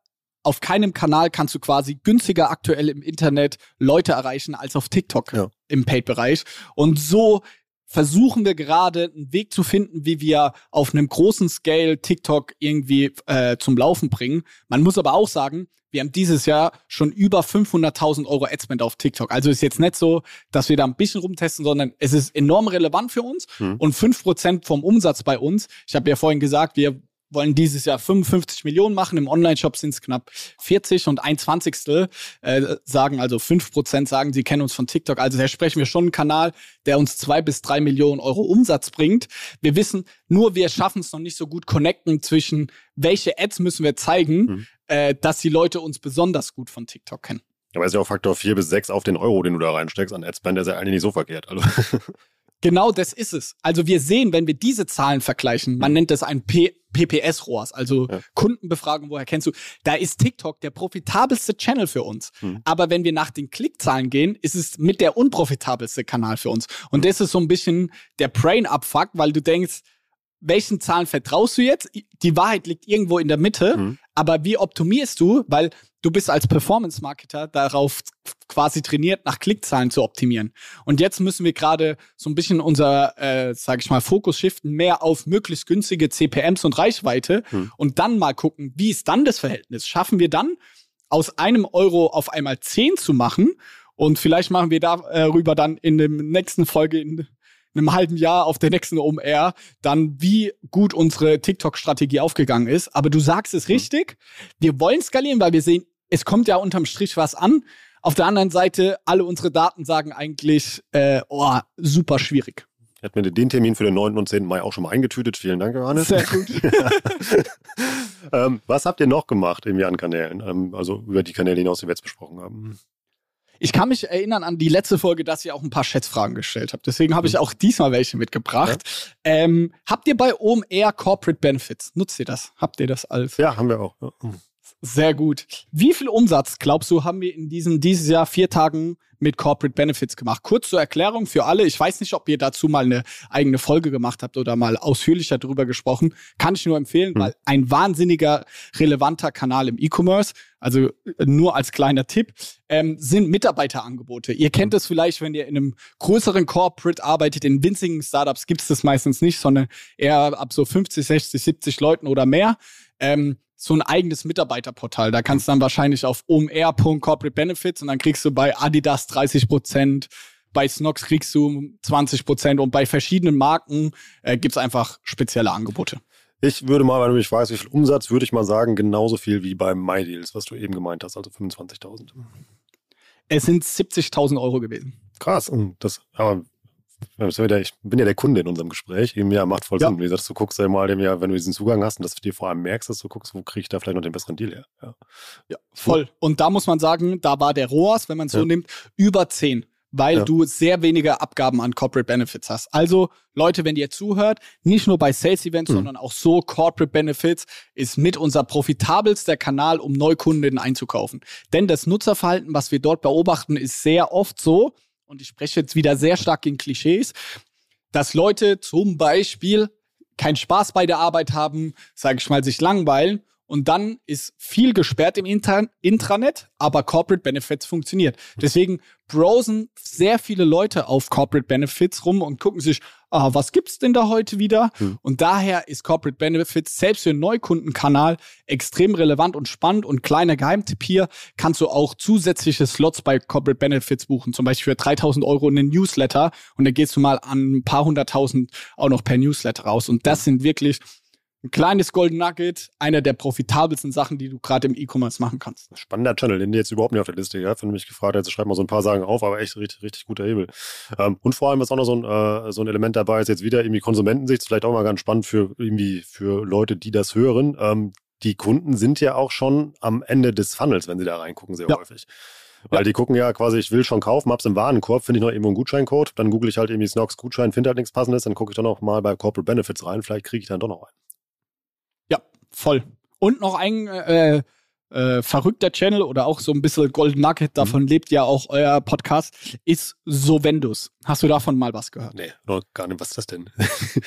auf keinem Kanal kannst du quasi günstiger aktuell im Internet Leute erreichen als auf TikTok ja. im Paid-Bereich. Und so versuchen wir gerade einen Weg zu finden, wie wir auf einem großen Scale TikTok irgendwie äh, zum Laufen bringen. Man muss aber auch sagen, wir haben dieses Jahr schon über 500.000 Euro Adspend auf TikTok. Also ist jetzt nicht so, dass wir da ein bisschen rumtesten, sondern es ist enorm relevant für uns hm. und fünf Prozent vom Umsatz bei uns. Ich habe ja vorhin gesagt, wir wollen dieses Jahr 55 Millionen machen. Im Online-Shop sind es knapp 40 und ein Zwanzigstel äh, sagen, also fünf Prozent sagen, sie kennen uns von TikTok. Also da sprechen wir schon einen Kanal, der uns zwei bis drei Millionen Euro Umsatz bringt. Wir wissen, nur wir schaffen es noch nicht so gut connecten zwischen, welche Ads müssen wir zeigen, mhm. äh, dass die Leute uns besonders gut von TikTok kennen. Aber es ist ja auch Faktor 4 bis 6 auf den Euro, den du da reinsteckst an Adspend, der ist ja eigentlich nicht so verkehrt. Also. Genau das ist es. Also wir sehen, wenn wir diese Zahlen vergleichen, man nennt das ein PPS-ROAS, also ja. Kundenbefragung, woher kennst du, da ist TikTok der profitabelste Channel für uns. Hm. Aber wenn wir nach den Klickzahlen gehen, ist es mit der unprofitabelste Kanal für uns. Und das ist so ein bisschen der Brain-Abfuck, weil du denkst, welchen Zahlen vertraust du jetzt? Die Wahrheit liegt irgendwo in der Mitte, hm. Aber wie optimierst du? Weil du bist als Performance-Marketer darauf quasi trainiert, nach Klickzahlen zu optimieren. Und jetzt müssen wir gerade so ein bisschen unser, äh, sage ich mal, Fokus shiften, mehr auf möglichst günstige CPMs und Reichweite hm. und dann mal gucken, wie ist dann das Verhältnis? Schaffen wir dann aus einem Euro auf einmal zehn zu machen? Und vielleicht machen wir darüber dann in der nächsten Folge in einem halben Jahr auf der nächsten OMR dann, wie gut unsere TikTok-Strategie aufgegangen ist. Aber du sagst es hm. richtig. Wir wollen skalieren, weil wir sehen, es kommt ja unterm Strich was an. Auf der anderen Seite, alle unsere Daten sagen eigentlich, äh, oh, super schwierig. Hätten wir den Termin für den 9. und 10. Mai auch schon mal eingetütet. Vielen Dank, Johannes. Sehr gut. ähm, was habt ihr noch gemacht irgendwie an Kanälen? Ähm, also über die Kanäle hinaus, die wir jetzt besprochen haben. Ich kann mich erinnern an die letzte Folge, dass ihr auch ein paar Schätzfragen gestellt habt. Deswegen habe ich mhm. auch diesmal welche mitgebracht. Ja. Ähm, habt ihr bei OMR Corporate Benefits? Nutzt ihr das? Habt ihr das als? Ja, haben wir auch. Ja. Sehr gut. Wie viel Umsatz, glaubst du, haben wir in diesen dieses Jahr vier Tagen mit Corporate Benefits gemacht? Kurz zur Erklärung für alle. Ich weiß nicht, ob ihr dazu mal eine eigene Folge gemacht habt oder mal ausführlicher darüber gesprochen. Kann ich nur empfehlen, mhm. weil ein wahnsinniger relevanter Kanal im E-Commerce. Also äh, nur als kleiner Tipp, ähm, sind Mitarbeiterangebote. Ihr kennt es vielleicht, wenn ihr in einem größeren Corporate arbeitet, in winzigen Startups gibt es das meistens nicht, sondern eher ab so 50, 60, 70 Leuten oder mehr. Ähm, so ein eigenes Mitarbeiterportal. Da kannst du dann wahrscheinlich auf omr.corporate benefits und dann kriegst du bei Adidas 30 Prozent, bei Snox kriegst du 20 Prozent und bei verschiedenen Marken äh, gibt's einfach spezielle Angebote. Ich würde mal, wenn du mich fragst, wie viel Umsatz, würde ich mal sagen, genauso viel wie bei MyDeals, was du eben gemeint hast, also 25.000. Es sind 70.000 Euro gewesen. Krass, und das, aber ich bin ja der Kunde in unserem Gespräch. Eben, ja, macht voll Sinn. Wie gesagt, du guckst ja mal dem ja, wenn du diesen Zugang hast und das dir vor allem merkst, dass du guckst, wo kriege ich da vielleicht noch den besseren Deal her. Ja, ja voll. Und da muss man sagen, da war der ROAS, wenn man es so ja. nimmt, über 10 weil ja. du sehr wenige Abgaben an Corporate Benefits hast. Also Leute, wenn ihr zuhört, nicht nur bei Sales Events, mhm. sondern auch so Corporate Benefits ist mit unser profitabelster Kanal, um Neukunden einzukaufen. Denn das Nutzerverhalten, was wir dort beobachten, ist sehr oft so, und ich spreche jetzt wieder sehr stark in Klischees, dass Leute zum Beispiel keinen Spaß bei der Arbeit haben, sage ich mal, sich langweilen und dann ist viel gesperrt im Intranet, aber Corporate Benefits funktioniert. Deswegen browsen sehr viele Leute auf Corporate Benefits rum und gucken sich, ah, was gibt's denn da heute wieder? Hm. Und daher ist Corporate Benefits selbst für einen Neukundenkanal extrem relevant und spannend. Und kleiner Geheimtipp hier, kannst du auch zusätzliche Slots bei Corporate Benefits buchen. Zum Beispiel für 3000 Euro in einen Newsletter. Und dann gehst du mal an ein paar hunderttausend auch noch per Newsletter raus. Und das sind wirklich ein kleines Golden Nugget, einer der profitabelsten Sachen, die du gerade im E-Commerce machen kannst. Spannender Channel, den jetzt überhaupt nicht auf der Liste gehabt. Wenn du mich gefragt hättest, schreib mal so ein paar Sachen auf, aber echt richtig, richtig guter Hebel. Ähm, und vor allem, was auch noch so ein, äh, so ein Element dabei ist, jetzt wieder irgendwie Konsumentensicht, vielleicht auch mal ganz spannend für irgendwie für Leute, die das hören. Ähm, die Kunden sind ja auch schon am Ende des Funnels, wenn sie da reingucken, sehr ja. häufig. Weil ja. die gucken ja quasi, ich will schon kaufen, hab's im Warenkorb, finde ich noch irgendwo einen Gutscheincode, dann google ich halt irgendwie Snox Gutschein, finde halt nichts passendes, dann gucke ich doch noch mal bei Corporate Benefits rein, vielleicht kriege ich dann doch noch einen voll. Und noch ein äh, äh, verrückter Channel oder auch so ein bisschen Golden Nugget, davon mhm. lebt ja auch euer Podcast, ist Sovendus. Hast du davon mal was gehört? Nee, noch gar nicht. Was ist das denn?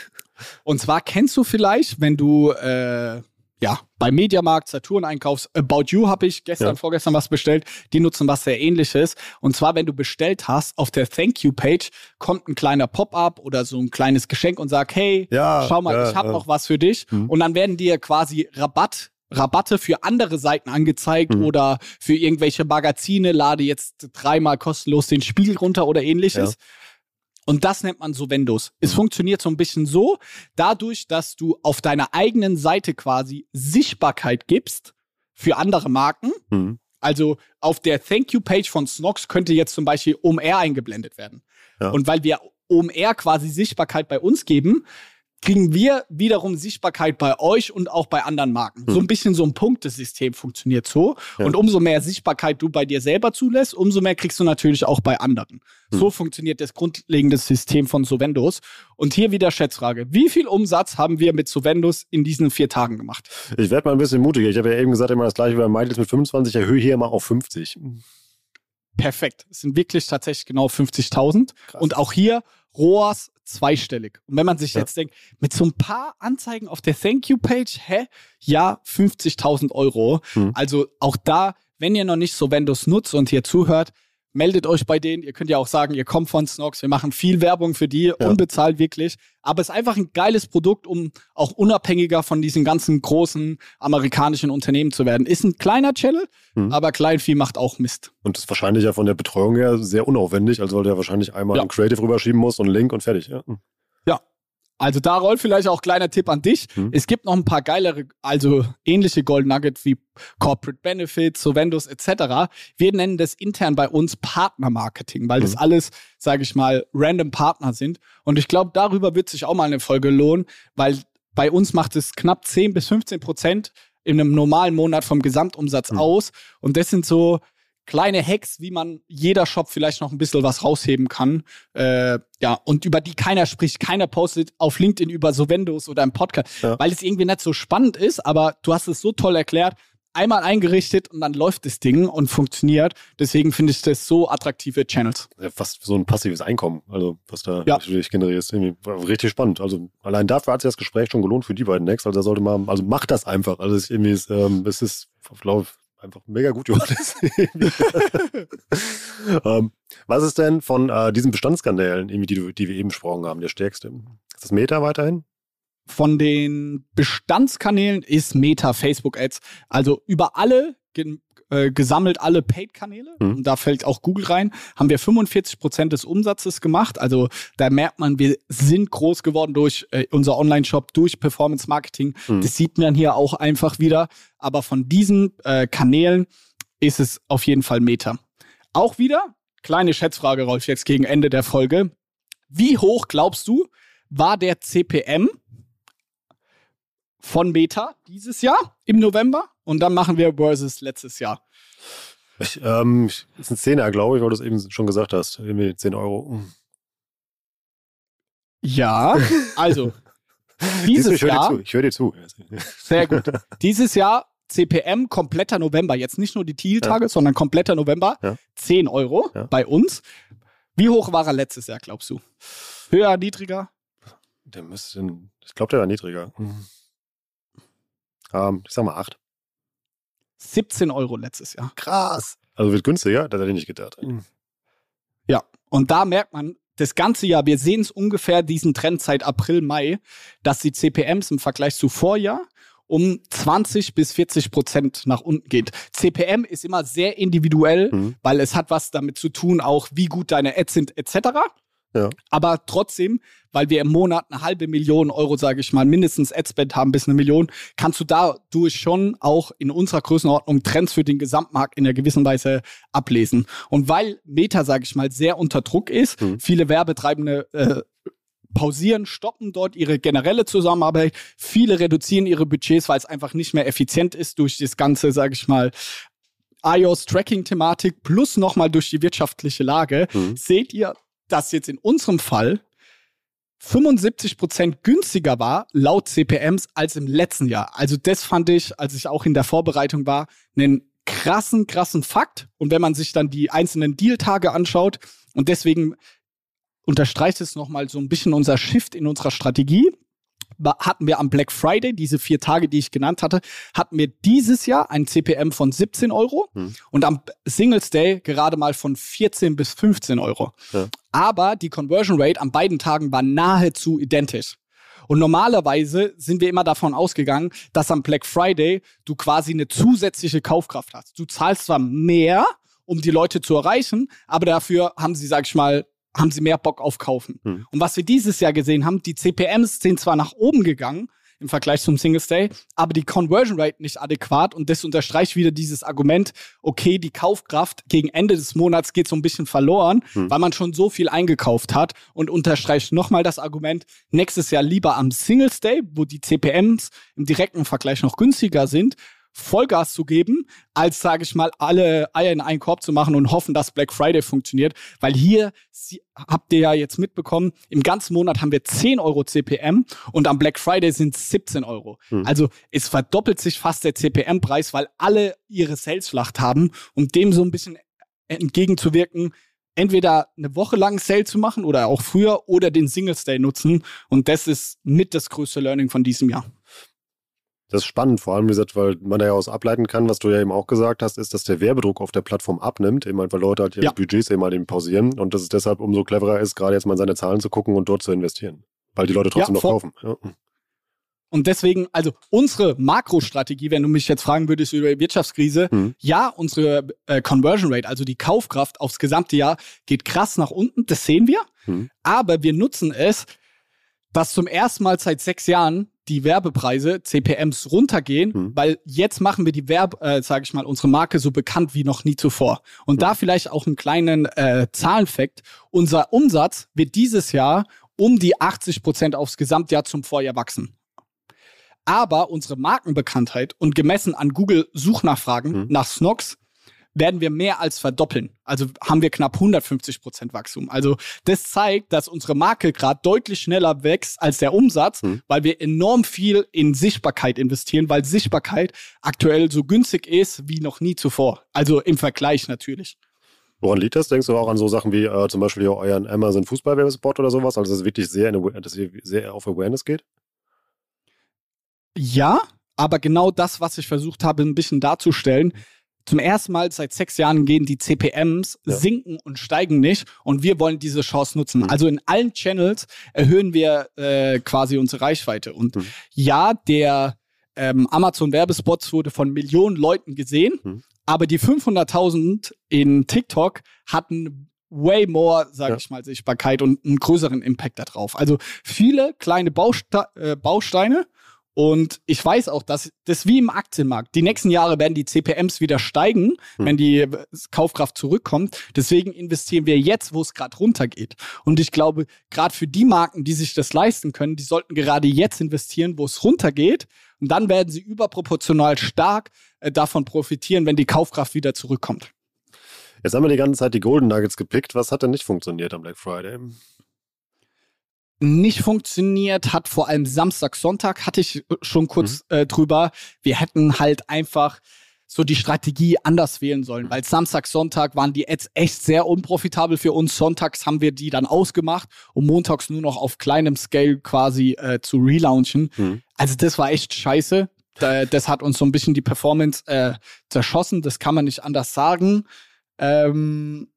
Und zwar kennst du vielleicht, wenn du äh, ja, bei Mediamarkt, Saturn einkaufst. About You habe ich gestern, ja. vorgestern was bestellt. Die nutzen was sehr ähnliches. Und zwar, wenn du bestellt hast, auf der Thank You Page kommt ein kleiner Pop-up oder so ein kleines Geschenk und sagt, hey, ja, schau mal, ja, ich habe noch was für dich. Mhm. Und dann werden dir quasi Rabatt Rabatte für andere Seiten angezeigt mhm. oder für irgendwelche Magazine, lade jetzt dreimal kostenlos den Spiegel runter oder ähnliches. Ja. Und das nennt man so Vendos. Es mhm. funktioniert so ein bisschen so, dadurch, dass du auf deiner eigenen Seite quasi Sichtbarkeit gibst für andere Marken. Mhm. Also auf der Thank You Page von Snox könnte jetzt zum Beispiel OMR eingeblendet werden. Ja. Und weil wir OMR quasi Sichtbarkeit bei uns geben, kriegen wir wiederum Sichtbarkeit bei euch und auch bei anderen Marken. Hm. So ein bisschen so ein Punktesystem funktioniert so. Ja. Und umso mehr Sichtbarkeit du bei dir selber zulässt, umso mehr kriegst du natürlich auch bei anderen. Hm. So funktioniert das grundlegende System von Sovendos. Und hier wieder Schätzfrage. Wie viel Umsatz haben wir mit Sovendos in diesen vier Tagen gemacht? Ich werde mal ein bisschen mutiger. Ich habe ja eben gesagt, immer das gleiche wie bei Michaels mit 25, erhöhe hier mal auf 50. Perfekt. Es sind wirklich tatsächlich genau 50.000. Und auch hier ROAS zweistellig. Und wenn man sich ja. jetzt denkt, mit so ein paar Anzeigen auf der Thank You Page, hä? Ja, 50.000 Euro. Hm. Also auch da, wenn ihr noch nicht so Vendos nutzt und hier zuhört, meldet euch bei denen. Ihr könnt ja auch sagen, ihr kommt von Snox. Wir machen viel Werbung für die, ja. unbezahlt wirklich. Aber es ist einfach ein geiles Produkt, um auch unabhängiger von diesen ganzen großen amerikanischen Unternehmen zu werden. Ist ein kleiner Channel, mhm. aber Kleinvieh macht auch Mist. Und ist wahrscheinlich ja von der Betreuung her sehr unaufwendig. Also weil der wahrscheinlich einmal ja. ein Creative rüberschieben muss und einen Link und fertig. Ja. Also da Rolf vielleicht auch kleiner Tipp an dich. Hm. Es gibt noch ein paar geilere, also ähnliche Gold Nugget wie Corporate Benefits, Sovendos etc. Wir nennen das intern bei uns Partnermarketing, weil hm. das alles, sage ich mal, random Partner sind. Und ich glaube, darüber wird sich auch mal eine Folge lohnen, weil bei uns macht es knapp 10 bis 15 Prozent in einem normalen Monat vom Gesamtumsatz hm. aus. Und das sind so kleine Hacks, wie man jeder Shop vielleicht noch ein bisschen was rausheben kann. Äh, ja, und über die keiner spricht, keiner postet auf LinkedIn über Sovendos oder im Podcast, ja. weil es irgendwie nicht so spannend ist, aber du hast es so toll erklärt. einmal eingerichtet und dann läuft das Ding und funktioniert. Deswegen finde ich das so attraktive Channels. Ja, fast so ein passives Einkommen, also was da Ja. natürlich generierst. Richtig spannend. Also allein dafür hat sich das Gespräch schon gelohnt für die beiden Next. Also da sollte man, also macht das einfach. Also es ist irgendwie, ähm, es ist, ich glaube, einfach mega gut, Johannes. ähm, was ist denn von äh, diesen Bestandskanälen, die, die wir eben besprochen haben, der stärkste? Ist das Meta weiterhin? Von den Bestandskanälen ist Meta Facebook Ads. Also über alle äh, gesammelt alle Paid-Kanäle. Mhm. Und da fällt auch Google rein. Haben wir 45 Prozent des Umsatzes gemacht. Also da merkt man, wir sind groß geworden durch äh, unser Online-Shop, durch Performance Marketing. Mhm. Das sieht man hier auch einfach wieder. Aber von diesen äh, Kanälen ist es auf jeden Fall Meta. Auch wieder, kleine Schätzfrage, Rolf, jetzt gegen Ende der Folge. Wie hoch glaubst du, war der CPM von Meta dieses Jahr im November? Und dann machen wir versus letztes Jahr. Ich, ähm, ich- ist ein Zehner, glaube ich, weil du es eben schon gesagt hast. Irgendwie 10 Euro. Ja, also dieses ich höre dir Jahr, zu. Ich höre dir zu. sehr gut. Dieses Jahr CPM kompletter November, jetzt nicht nur die Thiel-Tage, sondern kompletter November, Ja. 10 Euro Ja. bei uns. Wie hoch war er letztes Jahr, glaubst du? Höher, niedriger? Der müsste, ich glaube, der war niedriger. Ähm, ich sag mal 8. 17 Euro letztes Jahr. Krass. Also wird günstiger, das hätte ich nicht gedacht. Ja, und da merkt man, das ganze Jahr, wir sehen es ungefähr diesen Trend seit April, Mai, dass die CPMs im Vergleich zu Vorjahr um 20 bis 40 Prozent nach unten geht. CPM ist immer sehr individuell, Mhm. weil es hat was damit zu tun, auch wie gut deine Ads sind etc. Ja. Aber trotzdem, weil wir im Monat eine halbe Million Euro, sage ich mal, mindestens Adspend haben bis eine Million, kannst du dadurch schon auch in unserer Größenordnung Trends für den Gesamtmarkt in einer gewissen Weise ablesen. Und weil Meta, sage ich mal, sehr unter Druck ist, Mhm. viele Werbetreibende äh, pausieren, stoppen dort ihre generelle Zusammenarbeit. Viele reduzieren ihre Budgets, weil es einfach nicht mehr effizient ist durch das ganze, sage ich mal, iOS-Tracking-Thematik plus nochmal durch die wirtschaftliche Lage. Mhm. Seht ihr, dass jetzt in unserem Fall 75% günstiger war, laut CPMs, als im letzten Jahr. Also das fand ich, als ich auch in der Vorbereitung war, einen krassen, krassen Fakt. Und wenn man sich dann die einzelnen Deal-Tage anschaut, und deswegen unterstreicht es nochmal so ein bisschen unser Shift in unserer Strategie, hatten wir am Black Friday, diese vier Tage, die ich genannt hatte, hatten wir dieses Jahr ein CPM von 17 Euro Hm. und am Singles Day gerade mal von 14 bis 15 Euro. Ja. Aber die Conversion Rate an beiden Tagen war nahezu identisch. Und normalerweise sind wir immer davon ausgegangen, dass am Black Friday du quasi eine zusätzliche Kaufkraft hast. Du zahlst zwar mehr, um die Leute zu erreichen, aber dafür haben sie, sag ich mal, haben sie mehr Bock auf Kaufen. Hm. Und was wir dieses Jahr gesehen haben, die CPMs sind zwar nach oben gegangen im Vergleich zum Singles Day, aber die Conversion Rate nicht adäquat und das unterstreicht wieder dieses Argument, okay, die Kaufkraft gegen Ende des Monats geht so ein bisschen verloren, Hm. weil man schon so viel eingekauft hat und unterstreicht nochmal das Argument, nächstes Jahr lieber am Singles Day, wo die CPMs im direkten Vergleich noch günstiger sind, Vollgas zu geben, als, sage ich mal, alle Eier in einen Korb zu machen und hoffen, dass Black Friday funktioniert. Weil hier sie, habt ihr ja jetzt mitbekommen, im ganzen Monat haben wir 10 Euro CPM und am Black Friday sind es 17 Euro. Hm. Also es verdoppelt sich fast der CPM-Preis, weil alle ihre Sales-Schlacht haben, um dem so ein bisschen entgegenzuwirken, entweder eine Woche lang Sale zu machen oder auch früher oder den Singles Day nutzen. Und das ist mit das größte Learning von diesem Jahr. Das ist spannend, vor allem, wie gesagt, weil man da ja aus ableiten kann, was du ja eben auch gesagt hast, ist, dass der Werbedruck auf der Plattform abnimmt, eben weil Leute halt ihre Ja. Budgets eben halt eben pausieren und dass es deshalb umso cleverer ist, gerade jetzt mal in seine Zahlen zu gucken und dort zu investieren. Weil die Leute trotzdem Ja, noch kaufen. Ja. Und deswegen, also unsere Makrostrategie, wenn du mich jetzt fragen würdest über die Wirtschaftskrise, Mhm. ja, unsere äh, Conversion Rate, also die Kaufkraft aufs gesamte Jahr, geht krass nach unten, das sehen wir. Mhm. Aber wir nutzen es, dass zum ersten Mal seit sechs Jahren die Werbepreise, CPMs runtergehen, Mhm. weil jetzt machen wir die Werb, äh, sage ich mal, unsere Marke so bekannt wie noch nie zuvor. Und da vielleicht auch einen kleinen äh, Zahlenfakt. Unser Umsatz wird dieses Jahr um die 80 Prozent aufs Gesamtjahr zum Vorjahr wachsen. Aber unsere Markenbekanntheit und gemessen an Google Suchnachfragen Mhm. nach Snox werden wir mehr als verdoppeln. Also haben wir knapp 150 Prozent Wachstum. Also das zeigt, dass unsere Marke gerade deutlich schneller wächst als der Umsatz, mhm. weil wir enorm viel in Sichtbarkeit investieren, weil Sichtbarkeit aktuell so günstig ist wie noch nie zuvor. Also im Vergleich natürlich. Woran liegt das? Denkst du auch an so Sachen wie äh, zum Beispiel euren Amazon Fußballwerbespot oder sowas? Also dass es wirklich sehr, in, dass es sehr auf Awareness geht? Ja, aber genau das, was ich versucht habe, ein bisschen darzustellen, zum ersten Mal seit sechs Jahren gehen die CPMs ja. sinken und steigen nicht und wir wollen diese Chance nutzen. Mhm. Also in allen Channels erhöhen wir äh, quasi unsere Reichweite. Und mhm. ja, der ähm, Amazon Werbespots wurde von Millionen Leuten gesehen, mhm. aber die 500.000 in TikTok hatten way more, sage ja. ich mal, Sichtbarkeit und einen größeren Impact darauf. Also viele kleine Bauste äh, Bausteine und ich weiß auch, dass das wie im Aktienmarkt. Die nächsten Jahre werden die CPMs wieder steigen, hm. wenn die Kaufkraft zurückkommt. Deswegen investieren wir jetzt, wo es gerade runtergeht. Und ich glaube, gerade für die Marken, die sich das leisten können, die sollten gerade jetzt investieren, wo es runtergeht. Und dann werden sie überproportional stark äh, davon profitieren, wenn die Kaufkraft wieder zurückkommt. Jetzt haben wir die ganze Zeit die Golden Nuggets gepickt. Was hat denn nicht funktioniert am Black Friday? Nicht funktioniert hat, vor allem Samstag, Sonntag hatte ich schon kurz mhm. äh, drüber. Wir hätten halt einfach so die Strategie anders wählen sollen, weil Samstag, Sonntag waren die Ads echt sehr unprofitabel für uns. Sonntags haben wir die dann ausgemacht und montags nur noch auf kleinem Scale quasi äh, zu relaunchen. Mhm. Also das war echt scheiße. Das hat uns so ein bisschen die Performance äh, zerschossen. Das kann man nicht anders sagen. Ähm,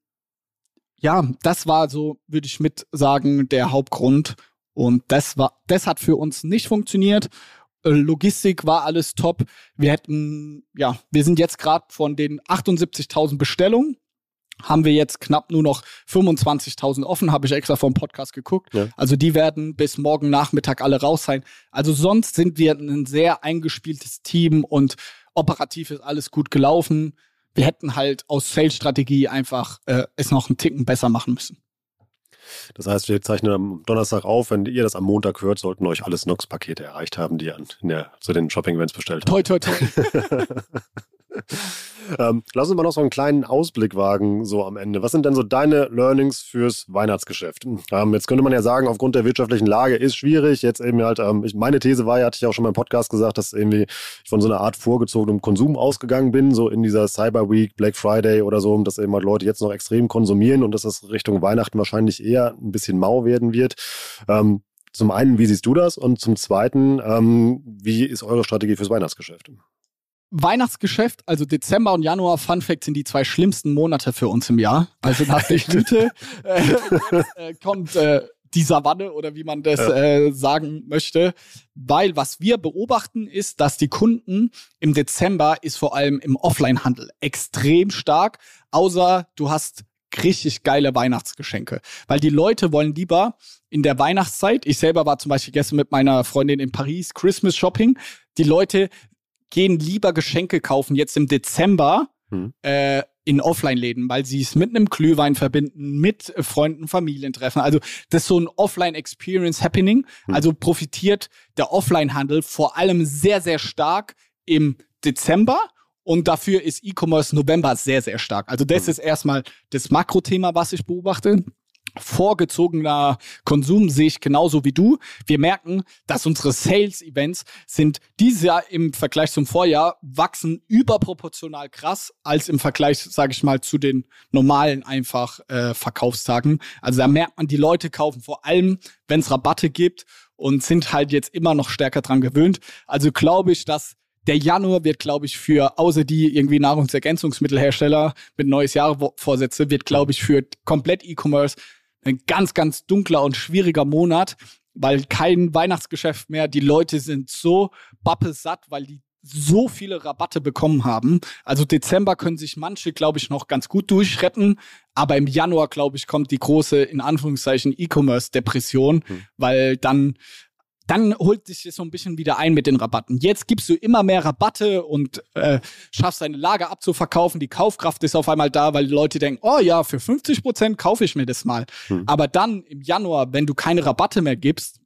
ja, das war so, würde ich mit sagen, der Hauptgrund. Und das war, das hat für uns nicht funktioniert. Äh, Logistik war alles top. Wir hätten, ja, wir sind jetzt gerade von den 78.000 Bestellungen, haben wir jetzt knapp nur noch 25.000 offen, habe ich extra vom Podcast geguckt. Ja. Also die werden bis morgen Nachmittag alle raus sein. Also sonst sind wir ein sehr eingespieltes Team und operativ ist alles gut gelaufen wir hätten halt aus Sales-Strategie einfach äh, es noch einen Ticken besser machen müssen. Das heißt, wir zeichnen am Donnerstag auf. Wenn ihr das am Montag hört, sollten euch alle Snox-Pakete erreicht haben, die ihr in der, zu den Shopping-Events bestellt habt. Toi, toi, toi. ähm, lass uns mal noch so einen kleinen Ausblick wagen, so am Ende. Was sind denn so deine Learnings fürs Weihnachtsgeschäft? Ähm, jetzt könnte man ja sagen, aufgrund der wirtschaftlichen Lage ist schwierig. Jetzt eben halt, ähm, ich, meine These war ja, hatte ich auch schon mal im Podcast gesagt, dass irgendwie ich von so einer Art vorgezogenem Konsum ausgegangen bin, so in dieser Cyber Week, Black Friday oder so, dass eben halt Leute jetzt noch extrem konsumieren und dass das Richtung Weihnachten wahrscheinlich eher ein bisschen mau werden wird. Ähm, zum einen, wie siehst du das? Und zum zweiten, ähm, wie ist eure Strategie fürs Weihnachtsgeschäft? Weihnachtsgeschäft, also Dezember und Januar, Fun Fact, sind die zwei schlimmsten Monate für uns im Jahr. Also nach der Blüte äh, äh, kommt äh, die Savanne oder wie man das äh, sagen möchte. Weil was wir beobachten ist, dass die Kunden im Dezember ist vor allem im Offline-Handel extrem stark, außer du hast richtig geile Weihnachtsgeschenke. Weil die Leute wollen lieber in der Weihnachtszeit, ich selber war zum Beispiel gestern mit meiner Freundin in Paris, Christmas Shopping, die Leute gehen lieber Geschenke kaufen jetzt im Dezember hm. äh, in Offline-Läden, weil sie es mit einem Glühwein verbinden, mit Freunden, Familientreffen. Also das ist so ein Offline-Experience-Happening. Hm. Also profitiert der Offline-Handel vor allem sehr, sehr stark im Dezember. Und dafür ist E-Commerce November sehr, sehr stark. Also das hm. ist erstmal das Makrothema, was ich beobachte vorgezogener Konsum sehe ich genauso wie du. Wir merken, dass unsere Sales-Events sind dieses Jahr im Vergleich zum Vorjahr wachsen überproportional krass als im Vergleich, sage ich mal, zu den normalen einfach äh, Verkaufstagen. Also da merkt man, die Leute kaufen vor allem, wenn es Rabatte gibt und sind halt jetzt immer noch stärker dran gewöhnt. Also glaube ich, dass der Januar wird, glaube ich, für, außer die irgendwie Nahrungsergänzungsmittelhersteller mit neues Jahr Vorsätze, wird, glaube ich, für komplett E-Commerce ein ganz, ganz dunkler und schwieriger Monat, weil kein Weihnachtsgeschäft mehr. Die Leute sind so bappelsatt, weil die so viele Rabatte bekommen haben. Also Dezember können sich manche, glaube ich, noch ganz gut durchretten. Aber im Januar, glaube ich, kommt die große, in Anführungszeichen, E-Commerce-Depression, hm. weil dann dann holt sich das so ein bisschen wieder ein mit den Rabatten. Jetzt gibst du immer mehr Rabatte und äh, schaffst deine Lager abzuverkaufen. Die Kaufkraft ist auf einmal da, weil die Leute denken, oh ja, für 50 Prozent kaufe ich mir das mal. Hm. Aber dann im Januar, wenn du keine Rabatte mehr gibst,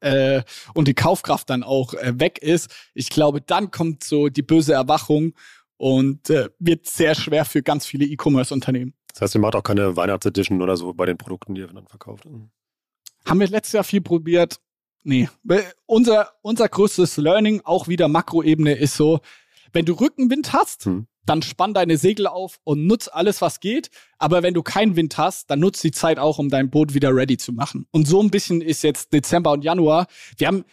äh, und die Kaufkraft dann auch äh, weg ist, ich glaube, dann kommt so die böse Erwachung und äh, wird sehr schwer für ganz viele E-Commerce-Unternehmen. Das heißt, ihr macht auch keine Weihnachtsedition oder so bei den Produkten, die ihr dann verkauft. Haben wir letztes Jahr viel probiert. Nee, unser, unser größtes Learning, auch wieder Makroebene, ist so, wenn du Rückenwind hast, hm. dann spann deine Segel auf und nutz alles, was geht. Aber wenn du keinen Wind hast, dann nutz die Zeit auch, um dein Boot wieder ready zu machen. Und so ein bisschen ist jetzt Dezember und Januar. Wir haben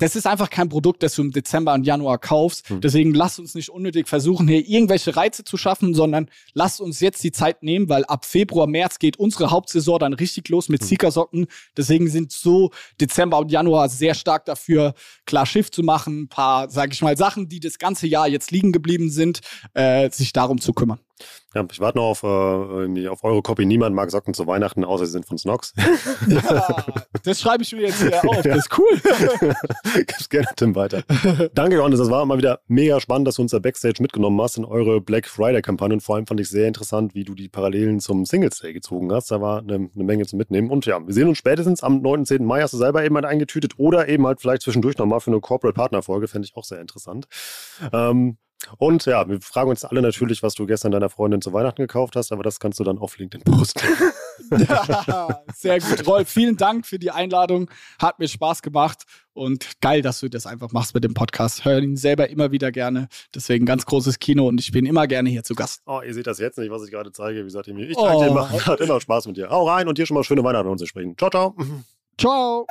das ist einfach kein Produkt, das du im Dezember und Januar kaufst. Hm. Deswegen lass uns nicht unnötig versuchen, hier irgendwelche Reize zu schaffen, sondern lass uns jetzt die Zeit nehmen, weil ab Februar, März geht unsere Hauptsaison dann richtig los mit hm. Seekersocken. Deswegen sind so Dezember und Januar sehr stark dafür, klar Schiff zu machen, ein paar, sag ich mal, Sachen, die das ganze Jahr jetzt liegen geblieben sind, äh, sich darum zu kümmern. Ja, ich warte noch auf, äh, auf eure Copy. Niemand mag Socken zu Weihnachten, außer sie sind von Snox. Ja, das schreibe ich mir jetzt hier auf. Das ist cool. Gib's gerne Tim weiter. Danke, Johannes. Das war mal wieder mega spannend, dass du uns da Backstage mitgenommen hast in eure Black Friday-Kampagne. Und vor allem fand ich sehr interessant, wie du die Parallelen zum Singles Day gezogen hast. Da war eine, eine Menge zu mitnehmen. Und ja, wir sehen uns spätestens am 9. 10. Mai. Hast du selber eben halt eingetütet oder eben halt vielleicht zwischendurch nochmal für eine Corporate Partner-Folge. Fände ich auch sehr interessant. Ähm, und ja, wir fragen uns alle natürlich, was du gestern deiner Freundin zu Weihnachten gekauft hast, aber das kannst du dann auf LinkedIn posten. ja, sehr gut, Rolf. Vielen Dank für die Einladung. Hat mir Spaß gemacht und geil, dass du das einfach machst mit dem Podcast. Hör ihn selber immer wieder gerne. Deswegen ganz großes Kino und ich bin immer gerne hier zu Gast. Oh, ihr seht das jetzt nicht, was ich gerade zeige. Wie gesagt, ich danke oh. dir, macht hat immer Spaß mit dir. Hau rein und dir schon mal schöne Weihnachten und uns sprechen. Ciao, ciao. Ciao.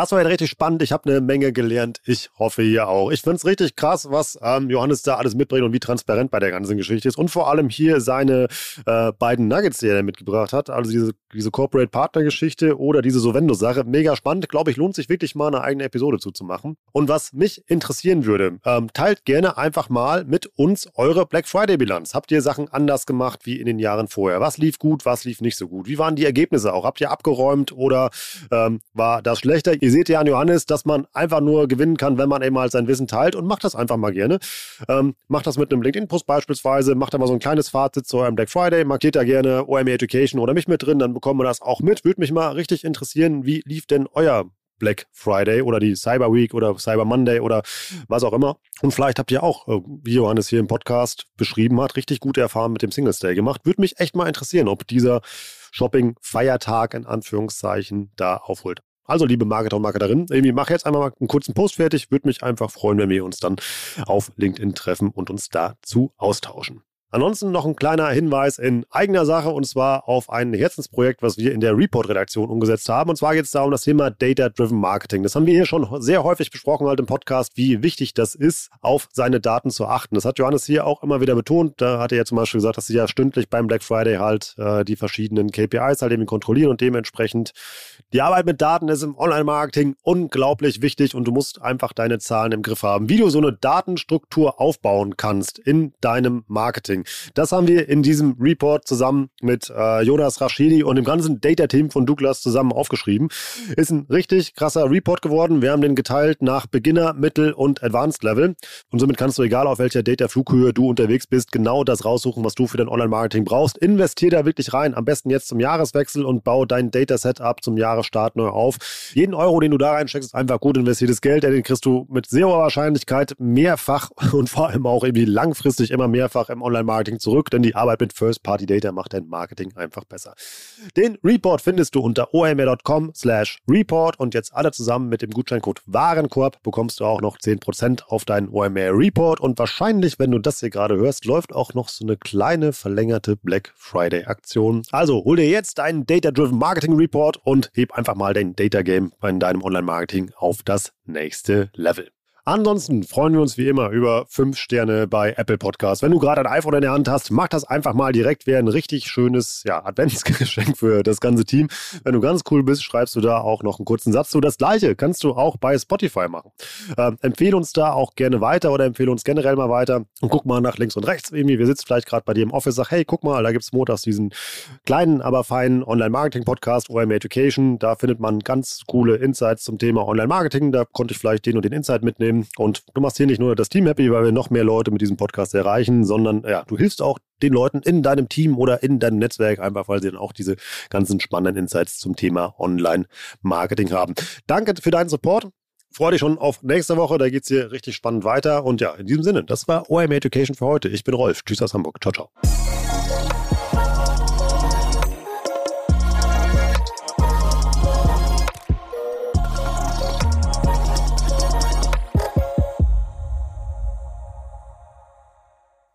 Das war ja richtig spannend. Ich habe eine Menge gelernt. Ich hoffe, ihr auch. Ich finde es richtig krass, was ähm, Johannes da alles mitbringt und wie transparent bei der ganzen Geschichte ist. Und vor allem hier seine äh, beiden Nuggets, die er mitgebracht hat. Also diese, diese Corporate Partner Geschichte oder diese Sovendo-Sache. Mega spannend. Glaube ich, lohnt sich wirklich mal eine eigene Episode zuzumachen. Und was mich interessieren würde, ähm, teilt gerne einfach mal mit uns eure Black Friday-Bilanz. Habt ihr Sachen anders gemacht wie in den Jahren vorher? Was lief gut, was lief nicht so gut? Wie waren die Ergebnisse auch? Habt ihr abgeräumt oder ähm, war das schlechter? Ihr seht ja an Johannes, dass man einfach nur gewinnen kann, wenn man eben mal sein Wissen teilt und macht das einfach mal gerne. Ähm, macht das mit einem LinkedIn-Post beispielsweise, macht da mal so ein kleines Fazit zu eurem Black Friday, markiert da gerne OME Education oder mich mit drin, dann bekommen wir das auch mit. Würde mich mal richtig interessieren, wie lief denn euer Black Friday oder die Cyber Week oder Cyber Monday oder was auch immer. Und vielleicht habt ihr auch, äh, wie Johannes hier im Podcast beschrieben hat, richtig gute Erfahrungen mit dem Singles Day gemacht. Würde mich echt mal interessieren, ob dieser Shopping-Feiertag in Anführungszeichen da aufholt. Also, liebe Marketer und Marketerinnen, irgendwie mache jetzt einmal mal einen kurzen Post fertig. Würde mich einfach freuen, wenn wir uns dann auf LinkedIn treffen und uns dazu austauschen. Ansonsten noch ein kleiner Hinweis in eigener Sache und zwar auf ein Herzensprojekt, was wir in der Report-Redaktion umgesetzt haben. Und zwar geht es da um das Thema Data-Driven Marketing. Das haben wir hier schon sehr häufig besprochen halt im Podcast, wie wichtig das ist, auf seine Daten zu achten. Das hat Johannes hier auch immer wieder betont. Da hat er ja zum Beispiel gesagt, dass sie ja stündlich beim Black Friday halt äh, die verschiedenen KPIs halt eben kontrollieren und dementsprechend die Arbeit mit Daten ist im Online-Marketing unglaublich wichtig und du musst einfach deine Zahlen im Griff haben. Wie du so eine Datenstruktur aufbauen kannst in deinem Marketing. Marketing. Das haben wir in diesem Report zusammen mit äh, Jonas Rashidi und dem ganzen Data-Team von Douglas zusammen aufgeschrieben. Ist ein richtig krasser Report geworden. Wir haben den geteilt nach Beginner, Mittel und Advanced Level. Und somit kannst du, egal auf welcher Data-Flughöhe du unterwegs bist, genau das raussuchen, was du für dein Online-Marketing brauchst. Investier da wirklich rein. Am besten jetzt zum Jahreswechsel und bau dein Data-Setup zum Jahresstart neu auf. Jeden Euro, den du da reinsteckst, ist einfach gut investiertes Geld. Den kriegst du mit sehr hoher Wahrscheinlichkeit mehrfach und vor allem auch irgendwie langfristig immer mehrfach im Online-Marketing Marketing zurück, denn die Arbeit mit First-Party-Data macht dein Marketing einfach besser. Den Report findest du unter omr.com slash report und jetzt alle zusammen mit dem Gutscheincode Warenkorb bekommst du auch noch 10% auf deinen OMR Report und wahrscheinlich, wenn du das hier gerade hörst, läuft auch noch so eine kleine verlängerte Black Friday Aktion. Also hol dir jetzt deinen Data-Driven Marketing Report und heb einfach mal dein Data Game in deinem Online-Marketing auf das nächste Level. Ansonsten freuen wir uns wie immer über 5 Sterne bei Apple Podcasts. Wenn du gerade ein iPhone in der Hand hast, mach das einfach mal direkt. Wäre ein richtig schönes ja, Adventsgeschenk für das ganze Team. Wenn du ganz cool bist, schreibst du da auch noch einen kurzen Satz zu. Das gleiche kannst du auch bei Spotify machen. Ähm, empfehle uns da auch gerne weiter oder empfehle uns generell mal weiter und guck mal nach links und rechts. Irgendwie, wir sitzen vielleicht gerade bei dir im Office, sag, hey, guck mal, da gibt es montags diesen kleinen, aber feinen Online-Marketing-Podcast, OM Education. Da findet man ganz coole Insights zum Thema Online-Marketing. Da konnte ich vielleicht den und den Insight mitnehmen Und du machst hier nicht nur das Team happy, weil wir noch mehr Leute mit diesem Podcast erreichen, sondern ja, du hilfst auch den Leuten in deinem Team oder in deinem Netzwerk, einfach weil sie dann auch diese ganzen spannenden Insights zum Thema Online-Marketing haben. Danke für deinen Support. Freue dich schon auf nächste Woche, da geht es hier richtig spannend weiter. Und ja, in diesem Sinne, das war OMR Education für heute. Ich bin Rolf. Tschüss aus Hamburg. Ciao, ciao.